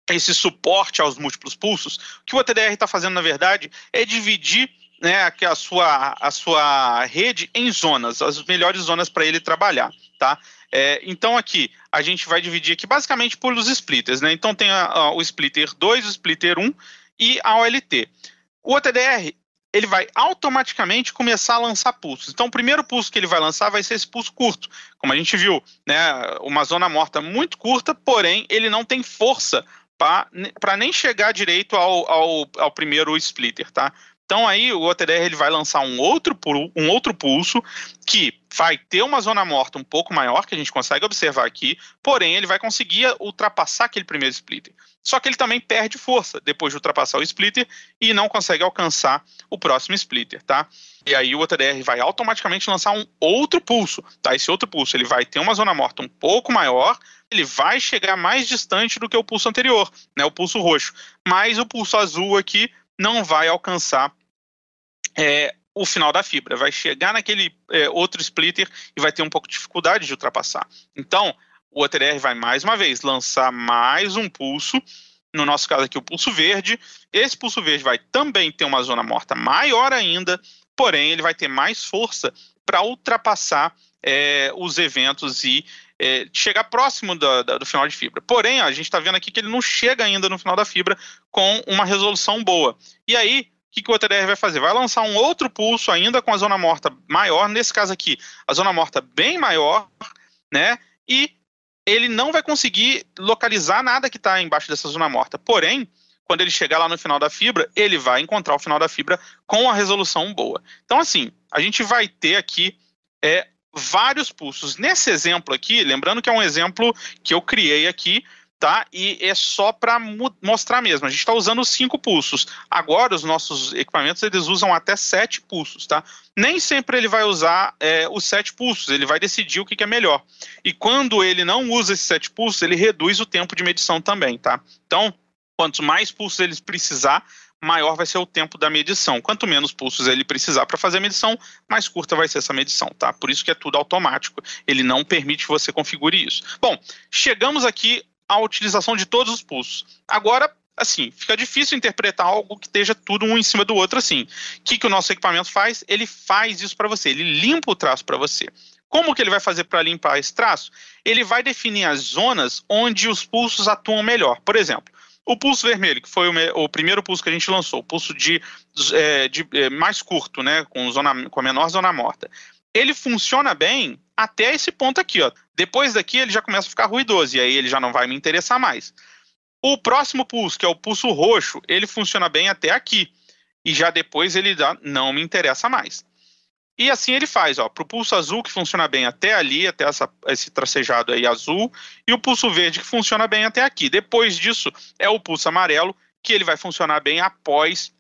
esse suporte aos múltiplos pulsos, o que o OTDR está fazendo, na verdade, é dividir né, a, sua, a sua rede em zonas, as melhores zonas para ele trabalhar, tá? É, então aqui a gente vai dividir aqui basicamente por os splitters, né? Então tem a, a, o splitter 2, o splitter 1 e a OLT. O OTDR ele vai automaticamente começar a lançar pulsos. Então, o primeiro pulso que ele vai lançar vai ser esse pulso curto, como a gente viu, né? Uma zona morta muito curta, porém ele não tem força para nem chegar direito ao, ao, ao primeiro splitter, tá? Então aí o OTDR ele vai lançar um outro, um outro pulso que vai ter uma zona morta um pouco maior, que a gente consegue observar aqui, porém ele vai conseguir ultrapassar aquele primeiro splitter. Só que ele também perde força depois de ultrapassar o splitter e não consegue alcançar o próximo splitter, tá? E aí o OTDR vai automaticamente lançar um outro pulso, tá? Esse outro pulso ele vai ter uma zona morta um pouco maior, ele vai chegar mais distante do que o pulso anterior, né? O pulso roxo. Mas o pulso azul aqui não vai alcançar é, o final da fibra. Vai chegar naquele é, outro splitter e vai ter um pouco de dificuldade de ultrapassar. Então, o OTDR vai mais uma vez lançar mais um pulso. No nosso caso aqui, o pulso verde. Esse pulso verde vai também ter uma zona morta maior ainda, porém, ele vai ter mais força para ultrapassar é, os eventos e é, chegar próximo do, do, final de fibra. Porém, a gente está vendo aqui que ele não chega ainda no final da fibra com uma resolução boa. E aí, que, que o OTDR vai fazer? Vai lançar um outro pulso ainda com a zona morta maior, nesse caso aqui, a zona morta bem maior, né? E ele não vai conseguir localizar nada que está embaixo dessa zona morta. Porém, quando ele chegar lá no final da fibra, ele vai encontrar o final da fibra com a resolução boa. Então, assim, a gente vai ter aqui é, vários pulsos. Nesse exemplo aqui, lembrando que é um exemplo que eu criei aqui tá? E é só para mostrar mesmo. A gente está usando cinco pulsos. Agora os nossos equipamentos eles usam até sete pulsos, tá? Nem sempre ele vai usar é, os sete pulsos. Ele vai decidir o que, que, é melhor. E quando ele não usa esses sete pulsos, ele reduz o tempo de medição também, tá? Então, quanto mais pulsos ele precisar, maior vai ser o tempo da medição. Quanto menos pulsos ele precisar para fazer a medição, mais curta vai ser essa medição, tá? Por isso que é tudo automático. Ele não permite que você configure isso. Bom, chegamos aqui a utilização de todos os pulsos. Agora, assim, fica difícil interpretar algo que esteja tudo um em cima do outro assim. O que, que o nosso equipamento faz? Ele faz isso para você, ele limpa o traço para você. Como que ele vai fazer para limpar esse traço? Ele vai definir as zonas onde os pulsos atuam melhor. Por exemplo, o pulso vermelho, que foi o, o primeiro pulso que a gente lançou, o pulso de, é, de é, mais curto, né, com, zona, com a menor zona morta ele funciona bem até esse ponto aqui, ó. Depois daqui ele já começa a ficar ruidoso e aí ele já não vai me interessar mais. O próximo pulso, que é o pulso roxo, ele funciona bem até aqui e já depois ele já não me interessa mais. E assim ele faz, ó, para o pulso azul que funciona bem até ali, até essa, esse tracejado aí azul, e o pulso verde que funciona bem até aqui. Depois disso é o pulso amarelo que ele vai funcionar bem após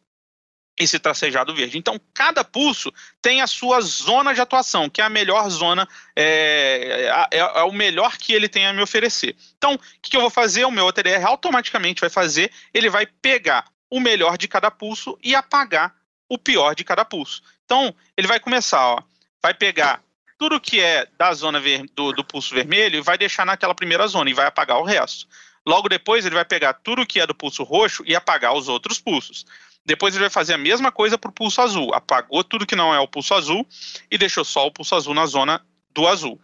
esse tracejado verde. Então, cada pulso tem a sua zona de atuação, que é a melhor zona, é, é, é o melhor que ele tem a me oferecer. Então, o que, eu vou fazer? O meu OTDR automaticamente vai fazer, ele vai pegar o melhor de cada pulso e apagar o pior de cada pulso. Então, ele vai começar, ó, vai pegar tudo que é da zona do, do pulso vermelho e vai deixar naquela primeira zona e vai apagar o resto. Logo depois, ele vai pegar tudo que é do pulso roxo e apagar os outros pulsos. Depois ele vai fazer a mesma coisa para o pulso azul. Apagou tudo que não é o pulso azul e deixou só o pulso azul na zona do azul.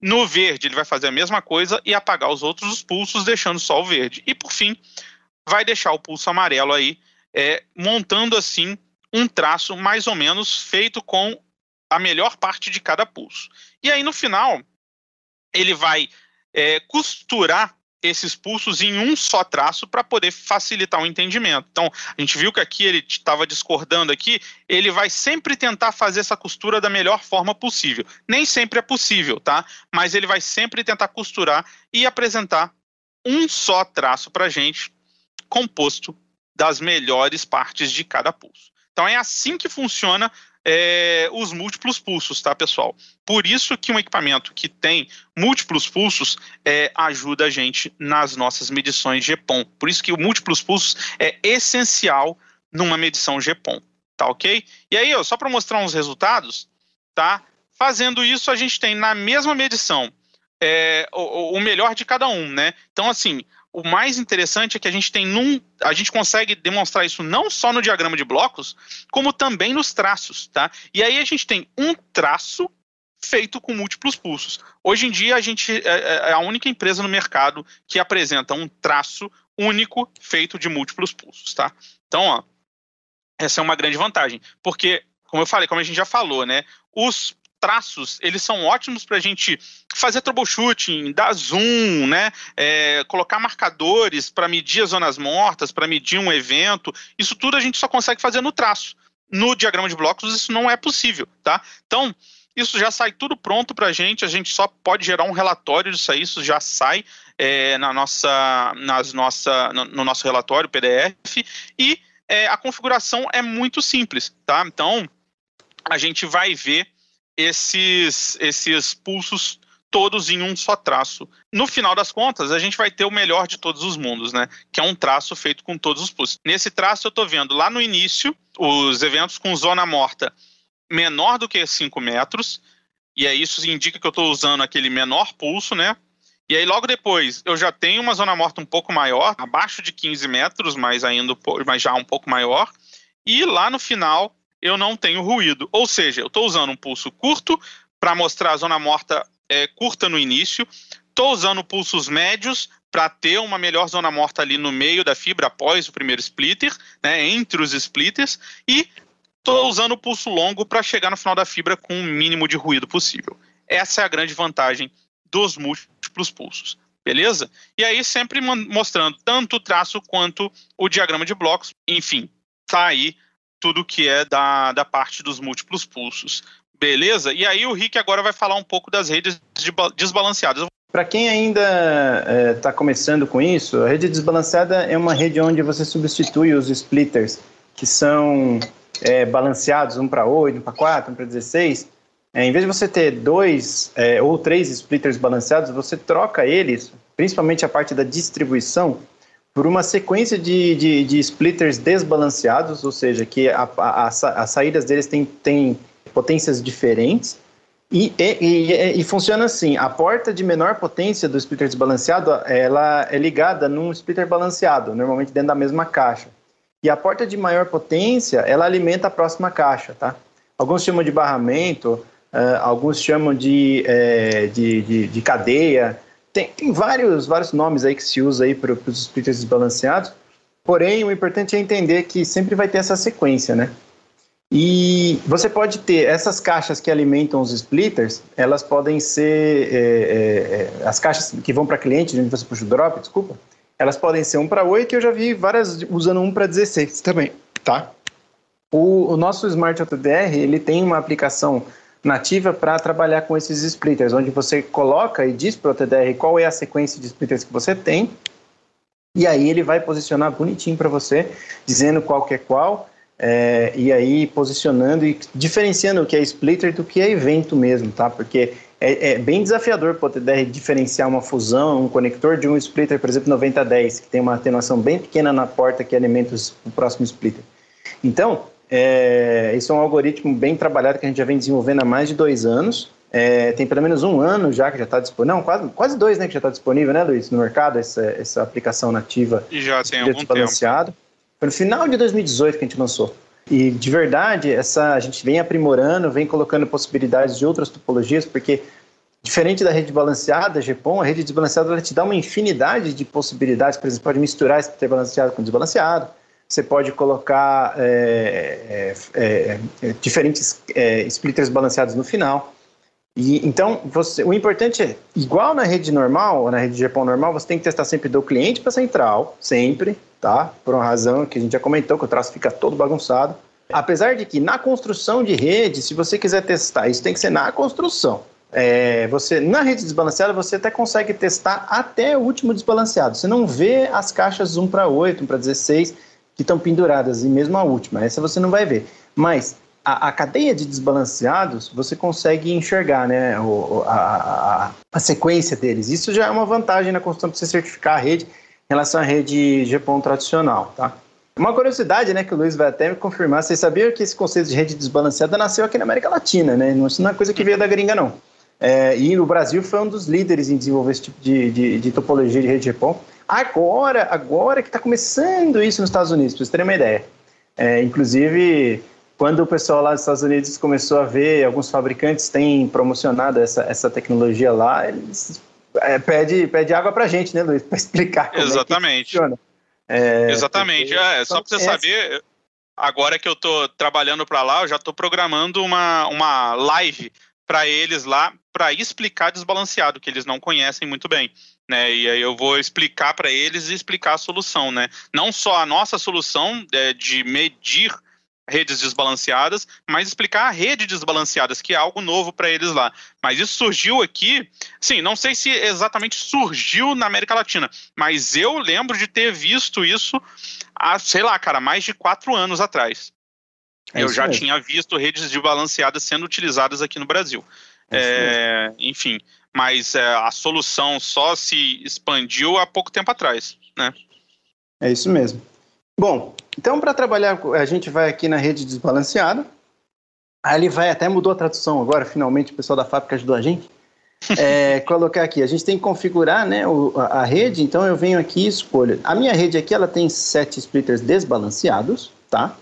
No verde, ele vai fazer a mesma coisa e apagar os outros pulsos, deixando só o verde. E por fim, vai deixar o pulso amarelo aí, é, montando assim um traço mais ou menos feito com a melhor parte de cada pulso. E aí no final, ele vai é, costurar esses pulsos em um só traço para poder facilitar o entendimento. Então, a gente viu que aqui ele estava discordando aqui, ele vai sempre tentar fazer essa costura da melhor forma possível. Nem sempre é possível, tá? Mas ele vai sempre tentar costurar e apresentar um só traço para gente, composto das melhores partes de cada pulso. Então é assim que funciona é, os múltiplos pulsos, tá, pessoal? Por isso que um equipamento que tem múltiplos pulsos é, ajuda a gente nas nossas medições GPOM. Por isso que o múltiplos pulsos é essencial numa medição GPOM, tá ok? E aí, ó, só para mostrar uns resultados, tá? Fazendo isso, a gente tem na mesma medição é, o, o melhor de cada um, né? Então, assim, o mais interessante é que a gente tem num, a gente consegue demonstrar isso não só no diagrama de blocos, como também nos traços, tá? E aí a gente tem um traço feito com múltiplos pulsos. Hoje em dia a gente é, é, é a única empresa no mercado que apresenta um traço único feito de múltiplos pulsos, tá? Então, ó, essa é uma grande vantagem, porque como eu falei, como a gente já falou, né? Os traços, eles são ótimos para a gente fazer troubleshooting, dar zoom, né? É, colocar marcadores para medir as zonas mortas, para medir um evento. Isso tudo a gente só consegue fazer no traço. No diagrama de blocos isso não é possível, tá? Então, isso já sai tudo pronto para a gente, a gente só pode gerar um relatório disso aí, isso já sai é, na nossa, nas nossa, no, no nosso relatório PDF e é, a configuração é muito simples, tá? Então, a gente vai ver esses, esses pulsos todos em um só traço. No final das contas, a gente vai ter o melhor de todos os mundos, né? Que é um traço feito com todos os pulsos. Nesse traço, eu estou vendo lá no início os eventos com zona morta menor do que 5 metros, e aí isso indica que eu estou usando aquele menor pulso, né? E aí logo depois eu já tenho uma zona morta um pouco maior, abaixo de 15 metros, mas ainda mas já um pouco maior. E lá no final eu não tenho ruído. Ou seja, eu estou usando um pulso curto para mostrar a zona morta é, curta no início, estou usando pulsos médios para ter uma melhor zona morta ali no meio da fibra após o primeiro splitter, né, entre os splitters, e estou usando o pulso longo para chegar no final da fibra com o mínimo de ruído possível. Essa é a grande vantagem dos múltiplos pulsos. Beleza? E aí, sempre mostrando tanto o traço quanto o diagrama de blocos. Enfim, tá aí tudo que é da, da parte dos múltiplos pulsos. Beleza? E aí o Rick agora vai falar um pouco das redes desbalanceadas.
Para quem ainda está é, começando com isso, a rede desbalanceada é uma rede onde você substitui os splitters, que são é, balanceados, um para 8, um para 4, um para 16. É, em vez de você ter dois é, ou três splitters balanceados, você troca eles, principalmente a parte da distribuição, por uma sequência de, de, de splitters desbalanceados, ou seja, que as saídas deles têm, potências diferentes. E, e, e, e, funciona assim: a porta de menor potência do splitter desbalanceado ela é ligada num splitter balanceado, normalmente dentro da mesma caixa. E a porta de maior potência ela alimenta a próxima caixa, tá? Alguns chamam de barramento, uh, alguns chamam de, uh, de, de, de cadeia. Tem, tem vários, vários nomes aí que se usa aí para os splitters desbalanceados, porém o importante é entender que sempre vai ter essa sequência, né? E você pode ter essas caixas que alimentam os splitters, elas podem ser é, é, é as caixas que vão para cliente, onde você puxa o drop, desculpa, elas podem ser 1 para 8 e eu já vi várias usando 1 para 16 também, tá? O, o nosso Smart AutoDR, ele tem uma aplicação nativa para trabalhar com esses splitters, onde você coloca e diz para o TDR qual é a sequência de splitters que você tem, e aí ele vai posicionar bonitinho para você, dizendo qual que é qual, é, e aí posicionando e diferenciando o que é splitter do que é evento mesmo, tá? Porque é, é bem desafiador para o TDR diferenciar uma fusão, um conector de um splitter, por exemplo, 9010, que tem uma atenuação bem pequena na porta que alimenta o próximo splitter. Então, é, isso é um algoritmo bem trabalhado que a gente já vem desenvolvendo há mais de dois anos. É, tem pelo menos um ano já que já está disponível. Não, quase, quase dois, né? Que já está disponível, né, Luiz, no mercado, essa, essa aplicação nativa.
E já tem algum tempo.
Foi no final de 2018 que a gente lançou. E de verdade, essa a gente vem aprimorando, vem colocando possibilidades de outras topologias, porque diferente da rede balanceada, GPON, a rede desbalanceada ela te dá uma infinidade de possibilidades. Por exemplo, pode misturar esse balanceado com desbalanceado você pode colocar é, é, é, é diferentes é, splitters balanceados no final. E, então, você, o importante é, igual na rede normal, na rede de GPON normal, você tem que testar sempre do cliente para central, sempre, tá? Por uma razão que a gente já comentou, que o traço fica todo bagunçado. Apesar de que na construção de rede, se você quiser testar, isso tem que ser na construção. É, você na rede desbalanceada você até consegue testar até o último desbalanceado. Você não vê as caixas 1 para 8, 1 para 16 que estão penduradas, e mesmo a última. Essa você não vai ver. Mas a, a cadeia de desbalanceados você consegue enxergar né, o, a, a, a, sequência deles. Isso já é uma vantagem na construção para você certificar a rede em relação à rede GPON tradicional. Tá? Uma curiosidade, né, que o Luiz vai até me confirmar, vocês sabiam que esse conceito de rede desbalanceada nasceu aqui na América Latina, né? Isso não é coisa que veio da gringa, não. É, e o Brasil foi um dos líderes em desenvolver esse tipo de, de, de topologia de rede GPON. Agora, agora que está começando isso nos Estados Unidos, para vocês terem uma ideia. É, inclusive, quando o pessoal lá dos Estados Unidos começou a ver, alguns fabricantes têm promocionado essa, essa tecnologia lá, eles é, pede, pede água para a gente, né, Luiz, para explicar como
Exatamente.
é que funciona.
É, Exatamente. É, só para você saber, agora que eu estou trabalhando para lá, eu já estou programando uma, uma live para eles lá para explicar desbalanceado, que eles não conhecem muito bem. Né, e aí eu vou explicar para eles e explicar a solução, né? Não só a nossa solução é, de medir redes desbalanceadas, mas explicar a rede desbalanceadas, que é algo novo para eles lá. Mas isso surgiu aqui, sim, não sei se exatamente surgiu na América Latina, mas eu lembro de ter visto isso há, sei lá, cara, mais de quatro anos atrás. É eu já mesmo. tinha visto redes desbalanceadas sendo utilizadas aqui no Brasil. É, enfim, mas é, a solução só se expandiu há pouco tempo atrás, né?
É isso mesmo. Bom, então para trabalhar, a gente vai aqui na rede desbalanceada. Ele vai, até mudou a tradução agora, finalmente o pessoal da fábrica ajudou a gente. É, colocar aqui, a gente tem que configurar né, o, a, a, rede, então eu venho aqui e escolho. A minha rede aqui, ela tem sete splitters desbalanceados, tá?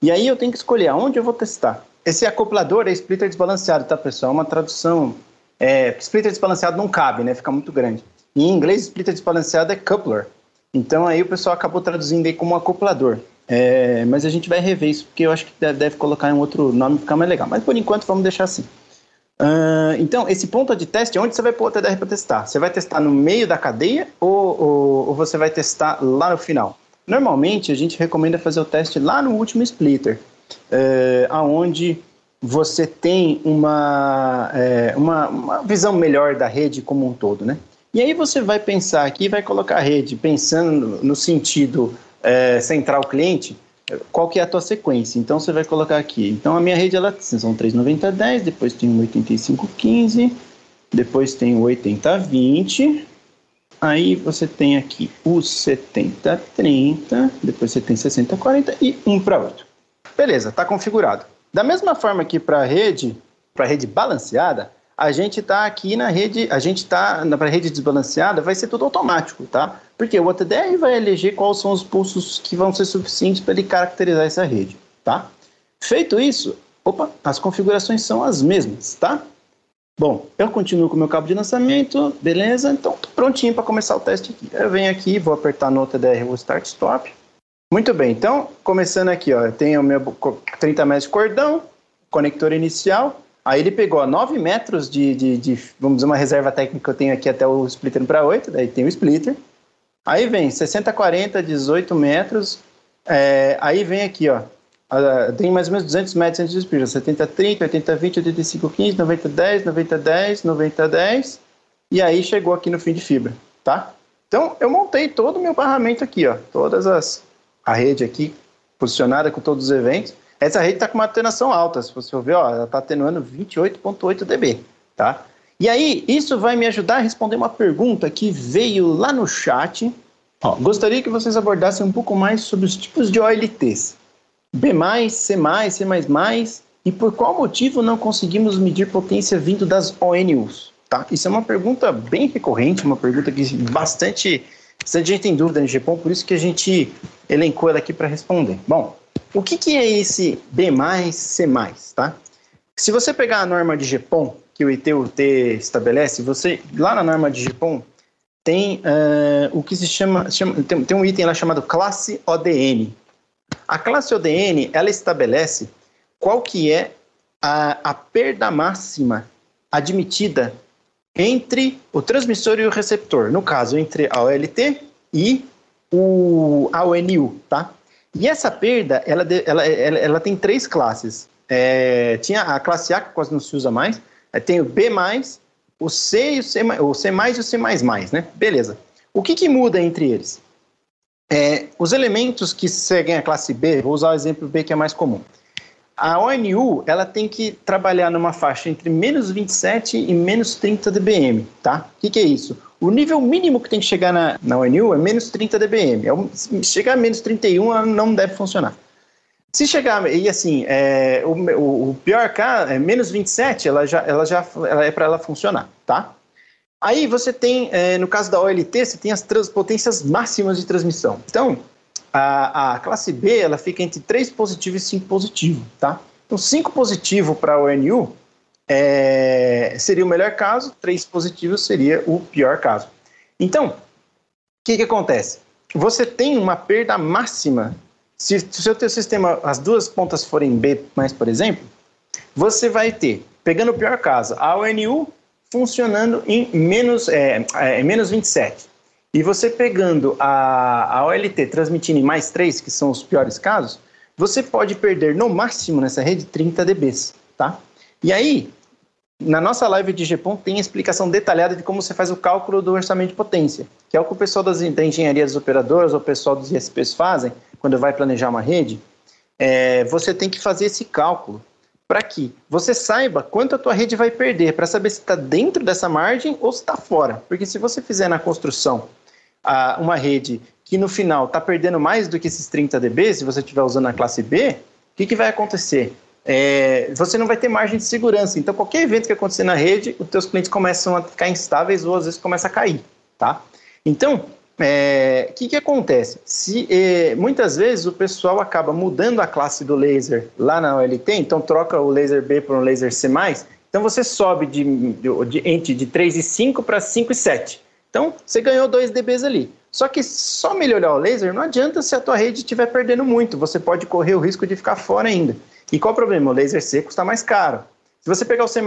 E aí eu tenho que escolher aonde eu vou testar. Esse acoplador é splitter desbalanceado, tá, pessoal? É uma tradução. É, splitter desbalanceado não cabe, né? Fica muito grande. Em inglês, splitter desbalanceado é coupler. Então aí o pessoal acabou traduzindo aí como acoplador. É, mas a gente vai rever isso, porque eu acho que deve colocar em um outro nome ficar mais legal. Mas por enquanto vamos deixar assim. Uh, então, esse ponto de teste, onde você vai pôr o TDR para testar? Você vai testar no meio da cadeia ou, ou, ou, você vai testar lá no final? Normalmente, a gente recomenda fazer o teste lá no último splitter, uh, aonde você tem uma, é, uma, uma visão melhor da rede como um todo, né? E aí você vai pensar aqui, vai colocar a rede pensando no sentido é, central cliente, qual que é a tua sequência. Então você vai colocar aqui. Então a minha rede ela são 39010, depois tem o 8515, depois tem o 8020. Aí você tem aqui o 7030, depois você tem 6040 e 1 para 8. Beleza, está configurado. Da mesma forma que para a rede, para rede balanceada, a gente está aqui na rede, a gente está na rede desbalanceada, vai ser tudo automático, tá? Porque o OTDR vai eleger quais são os pulsos que vão ser suficientes para ele caracterizar essa rede, tá? Feito isso, opa, as configurações são as mesmas, tá? Bom, eu continuo com o meu cabo de lançamento, beleza? Então, prontinho para começar o teste aqui. Eu venho aqui, vou apertar no OTDR o Start Stop. Muito bem, então, começando aqui, ó, eu tenho o meu 30 metros de cordão, conector inicial, Aí ele pegou ó, 9 metros de, de, de, vamos dizer, uma reserva técnica que eu tenho aqui até o splitter para 8, daí tem o splitter. Aí vem 60, 40, 18 metros. É, aí vem aqui, ó, tem mais ou menos 200 metros entre os splitters, 70, 30, 80, 20, 85, 15, 90, 10, 90, 10, 90, 10. E aí chegou aqui no fim de fibra, tá? Então eu montei todo o meu barramento aqui, ó, todas as, a rede aqui posicionada com todos os eventos. Essa rede está com uma atenuação alta, se você ver, ó, ela está atenuando 28.8 dB, tá? E aí, isso vai me ajudar a responder uma pergunta que veio lá no chat. Ó, gostaria que vocês abordassem um pouco mais sobre os tipos de OLTs. B+, C+, C++, e por qual motivo não conseguimos medir potência vindo das ONUs? Tá? Isso é uma pergunta bem recorrente, uma pergunta que bastante, bastante gente tem dúvida no GPOM, por isso que a gente elencou ela aqui para responder. Bom, o que, que é esse B+, C+, tá? Se você pegar a norma de GPON, que o ITUT estabelece, você lá na norma de GPON tem uh, o que se chama, chama tem, tem, um item lá chamado classe ODN. A classe ODN, ela estabelece qual que é a, a perda máxima admitida entre o transmissor e o receptor, no caso, entre a OLT e o, a ONU, tá? E essa perda, ela, ela, ela, ela tem três classes. É, tinha a classe A, que quase não se usa mais, tem o B+, o C e o C, o C+, e o C++, né? Beleza. O que, que muda entre eles? É, os elementos que seguem a classe B, vou usar o exemplo B que é mais comum. A ONU ela tem que trabalhar numa faixa entre menos 27 e menos 30 dBm, tá? O que, que, é isso? O nível mínimo que tem que chegar na, na ONU é menos 30 dBm. É um, chegar a menos 31 não deve funcionar. Se chegar, e assim, é, o, o, pior caso, é menos 27, ela já, ela já ela é para ela funcionar, tá? Aí você tem, é, no caso da OLT, você tem as potências máximas de transmissão. Então, a, a classe B, ela fica entre 3 positivo e 5 positivo, tá? Então, 5 positivo para a ONU é, seria o melhor caso, 3 positivo seria o pior caso. Então, o que, que acontece? Você tem uma perda máxima. Se, o seu teu sistema, as duas pontas forem B, por exemplo, você vai ter, pegando o pior caso, a ONU funcionando em menos, é, é, menos 27. E você pegando a, a OLT transmitindo em mais 3, que são os piores casos, você pode perder no máximo nessa rede 30 dBs, tá? E aí, na nossa live de GPON tem explicação detalhada de como você faz o cálculo do orçamento de potência, que é o que o pessoal das, da engenharia das operadoras ou o pessoal dos ISPs fazem quando vai planejar uma rede. É, você tem que fazer esse cálculo para que você saiba quanto a tua rede vai perder, para saber se está dentro dessa margem ou se está fora. Porque se você fizer na construção a, uma rede que no final está perdendo mais do que esses 30 dB, se você estiver usando a classe B, o que, que vai acontecer? É, você não vai ter margem de segurança. Então, qualquer evento que acontecer na rede, os teus clientes começam a ficar instáveis ou às vezes começa a cair, tá? Então, o é, que, que acontece? Se, é, muitas vezes o pessoal acaba mudando a classe do laser lá na OLT, então troca o laser B por um laser C+, então você sobe de, de, de, de 3 e 5 para 5 e 7. Então você ganhou 2 dBs ali. Só que só melhorar o laser não adianta se a tua rede estiver perdendo muito, você pode correr o risco de ficar fora ainda. E qual o problema? O laser C custa mais caro. Se você pegar o C++,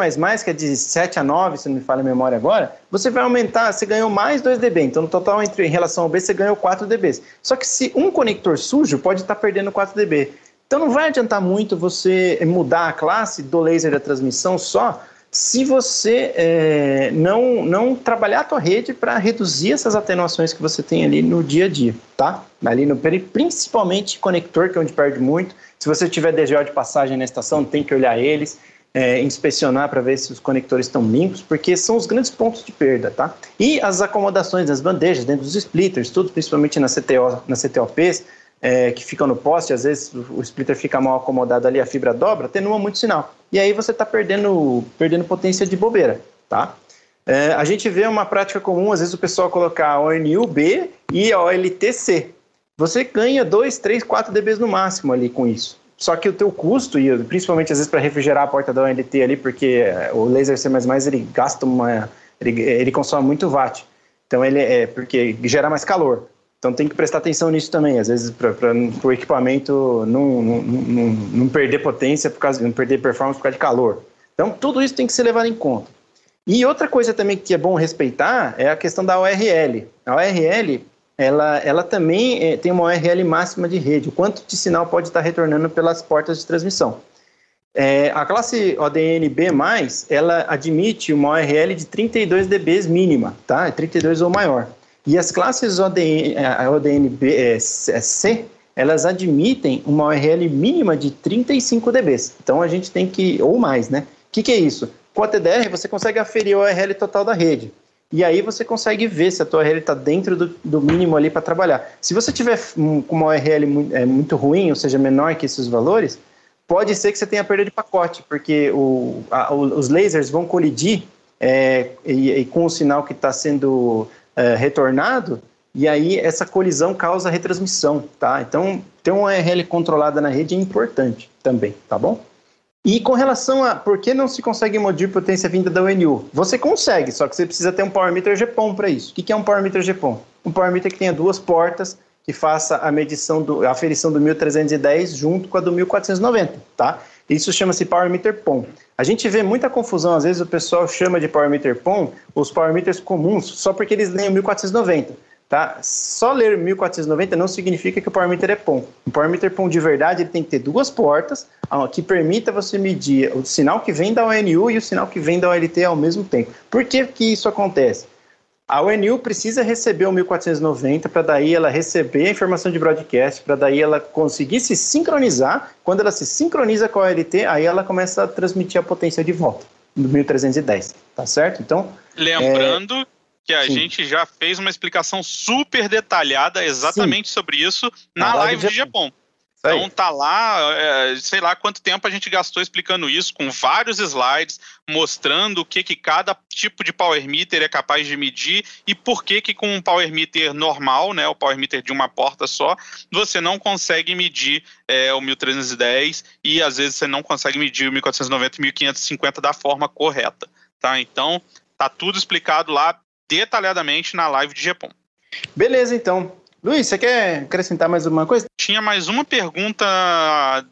que é de 7 a 9, se não me falha a memória agora, você vai aumentar, você ganhou mais 2 dB. Então, no total, entre, em relação ao B, você ganhou 4 dB. Só que se um conector sujo, pode estar perdendo 4 dB. Então, não vai adiantar muito você mudar a classe do laser da transmissão só se você é, não, não trabalhar a tua rede para reduzir essas atenuações que você tem ali no dia a dia, tá? Ali no principalmente conector, que é onde perde muito. Se você tiver DGO de passagem na estação, tem que olhar eles é, inspecionar para ver se os conectores estão limpos, porque são os grandes pontos de perda, tá? E as acomodações das bandejas dentro dos splitters, tudo principalmente na CTO, na CTOPs, é, que ficam no poste, às vezes o splitter fica mal acomodado ali, a fibra dobra, atenua muito sinal. E aí você está perdendo, perdendo potência de bobeira, tá? É, a gente vê uma prática comum, às vezes o pessoal colocar a ONU-B e a OLT-C. Você ganha 2, 3, 4 dBs no máximo ali com isso. Só que o teu custo, e principalmente às vezes para refrigerar a porta da OLT ali, porque o laser C++ ele gasta uma... ele, ele consome muito watt. Então ele é... porque gera mais calor. Então tem que prestar atenção nisso também, às vezes para o equipamento não, não, não, não, perder potência, por causa, não perder performance por causa de calor. Então tudo isso tem que ser levado em conta. E outra coisa também que é bom respeitar é a questão da ORL. A ORL ela, ela também é, tem uma URL máxima de rede, o quanto de sinal pode estar retornando pelas portas de transmissão. É, a classe ODNB+, ela admite uma URL de 32 dB mínima, tá? 32 ou maior. E as classes ODN, ODNB é, C, elas admitem uma URL mínima de 35 dB. Então a gente tem que, ou mais, né? O que, que é isso? Com a TDR você consegue aferir a URL total da rede. E aí você consegue ver se a tua URL está dentro do, do, mínimo ali para trabalhar. Se você tiver com uma URL muito, é, muito ruim, ou seja, menor que esses valores, pode ser que você tenha perda de pacote, porque o, a, os lasers vão colidir é, e, e, com o sinal que está sendo é, retornado, e aí essa colisão causa retransmissão, tá? Então, ter uma URL controlada na rede é importante também, tá bom? E com relação a por que não se consegue medir potência vinda da UNU? Você consegue, só que você precisa ter um power meter GPON para isso. O que é um power meter GPON? Um power meter que tenha duas portas, que faça a medição, do, a aferição do 1310 junto com a do 1490, tá? Isso chama-se Power Meter POM. A gente vê muita confusão, às vezes o pessoal chama de Power Meter POM os Power Meters comuns, só porque eles leem o 1490. Tá? Só ler 1490 não significa que o Power Meter é POM. O Power Meter POM de verdade ele tem que ter duas portas que permita você medir o sinal que vem da ONU e o sinal que vem da OLT ao mesmo tempo. Por que, que isso acontece? A ONU precisa receber o 1490 para daí ela receber a informação de broadcast, para daí ela conseguir se sincronizar. Quando ela se sincroniza com a OLT, aí ela começa a transmitir a potência de volta no 1310, tá certo? Então,
lembrando é... que a Sim. gente já fez uma explicação super detalhada exatamente Sim. sobre isso na, na live, live de Japão. Então tá lá, é, sei lá quanto tempo a gente gastou explicando isso, com vários slides, mostrando o que, que cada tipo de power meter é capaz de medir e por que que com um power meter normal, né, o power meter de uma porta só, você não consegue medir é, o 1310 e às vezes você não consegue medir o 1490 e 1550 da forma correta, tá? Então tá tudo explicado lá detalhadamente na live de Japão.
Beleza, então. Luiz, você quer acrescentar mais alguma coisa?
Tinha mais uma pergunta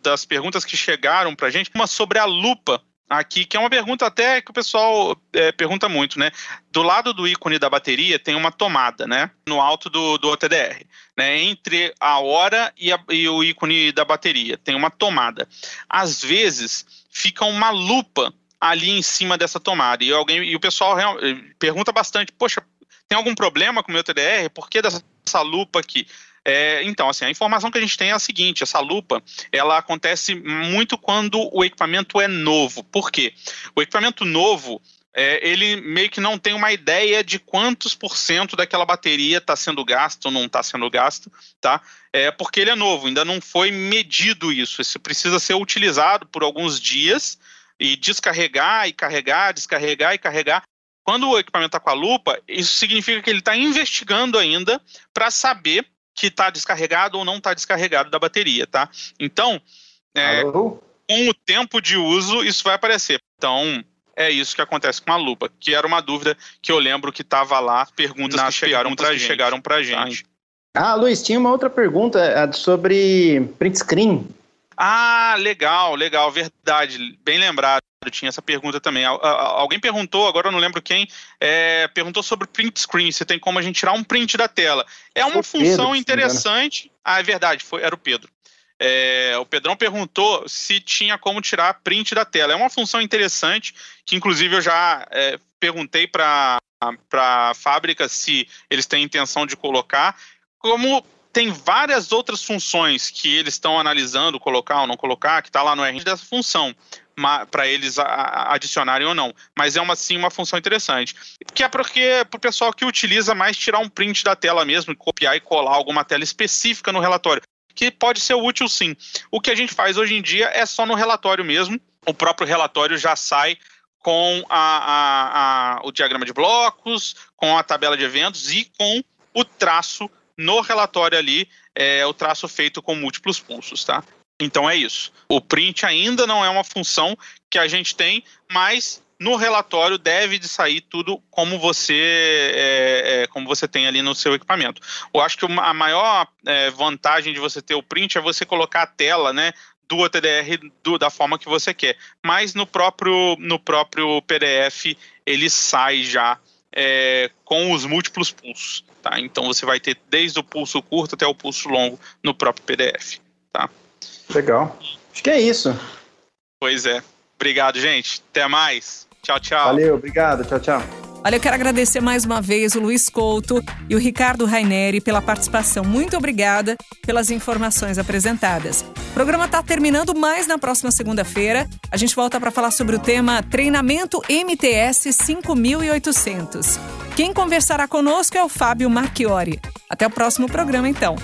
das perguntas que chegaram pra gente, uma sobre a lupa aqui, que é uma pergunta até que o pessoal é, pergunta muito, né? Do lado do ícone da bateria tem uma tomada, né? No alto do, do OTDR, né? Entre a hora e, a, e o ícone da bateria tem uma tomada. Às vezes fica uma lupa ali em cima dessa tomada e alguém e o pessoal pergunta bastante, poxa, tem algum problema com o meu TDR? Por que dessa lupa aqui? É, então, assim, a informação que a gente tem é a seguinte: essa lupa ela acontece muito quando o equipamento é novo. Por quê? O equipamento novo é, ele meio que não tem uma ideia de quantos por cento daquela bateria está sendo gasto ou não está sendo gasto, tá? É porque ele é novo, ainda não foi medido isso. Isso precisa ser utilizado por alguns dias e descarregar e carregar, descarregar e carregar quando o equipamento está com a lupa, isso significa que ele está investigando ainda para saber que está descarregado ou não está descarregado da bateria, tá? Então, é, com o tempo de uso, isso vai aparecer. Então, é isso que acontece com a lupa, que era uma dúvida que eu lembro que estava lá, perguntas que chegaram para gente. Chegaram pra tá? gente.
Ah, Luiz, tinha uma outra pergunta é, sobre print screen.
Ah, legal, legal, verdade, bem lembrado. Tinha essa pergunta também. Alguém perguntou, agora eu não lembro quem, é, perguntou sobre print screen, se tem como a gente tirar um print da tela. É uma função Pedro, interessante. Ah, é verdade, foi, era o Pedro. É, o Pedrão perguntou se tinha como tirar print da tela. É uma função interessante, que inclusive eu já é, perguntei para a fábrica se eles têm intenção de colocar. Como tem várias outras funções que eles estão analisando, colocar ou não colocar, que está lá no R dessa função para eles adicionarem ou não. Mas é uma sim uma função interessante. Que é porque para o pessoal que utiliza mais tirar um print da tela mesmo, copiar e colar alguma tela específica no relatório. Que pode ser útil sim. O que a gente faz hoje em dia é só no relatório mesmo. O próprio relatório já sai com a, a, a, o diagrama de blocos, com a tabela de eventos e com o traço no relatório ali é o traço feito com múltiplos pulsos, tá? Então é isso. O print ainda não é uma função que a gente tem, mas no relatório deve de sair tudo como você é, é, como você tem ali no seu equipamento. Eu acho que a maior é, vantagem de você ter o print é você colocar a tela, né, do OTDR do, da forma que você quer. Mas no próprio no próprio PDF ele sai já é, com os múltiplos pulsos. Tá? Então você vai ter desde o pulso curto até o pulso longo no próprio PDF. Tá?
Legal. Acho que é isso.
Pois é. Obrigado, gente. Até mais. Tchau, tchau.
Valeu, obrigado. Tchau, tchau.
Olha, eu quero agradecer mais uma vez o Luiz Couto e o Ricardo Raineri pela participação. Muito obrigada pelas informações apresentadas. O programa está terminando, mas na próxima segunda-feira a gente volta para falar sobre o tema Treinamento MTS 5800. Quem conversará conosco é o Fábio Marchiori. Até o próximo programa, então.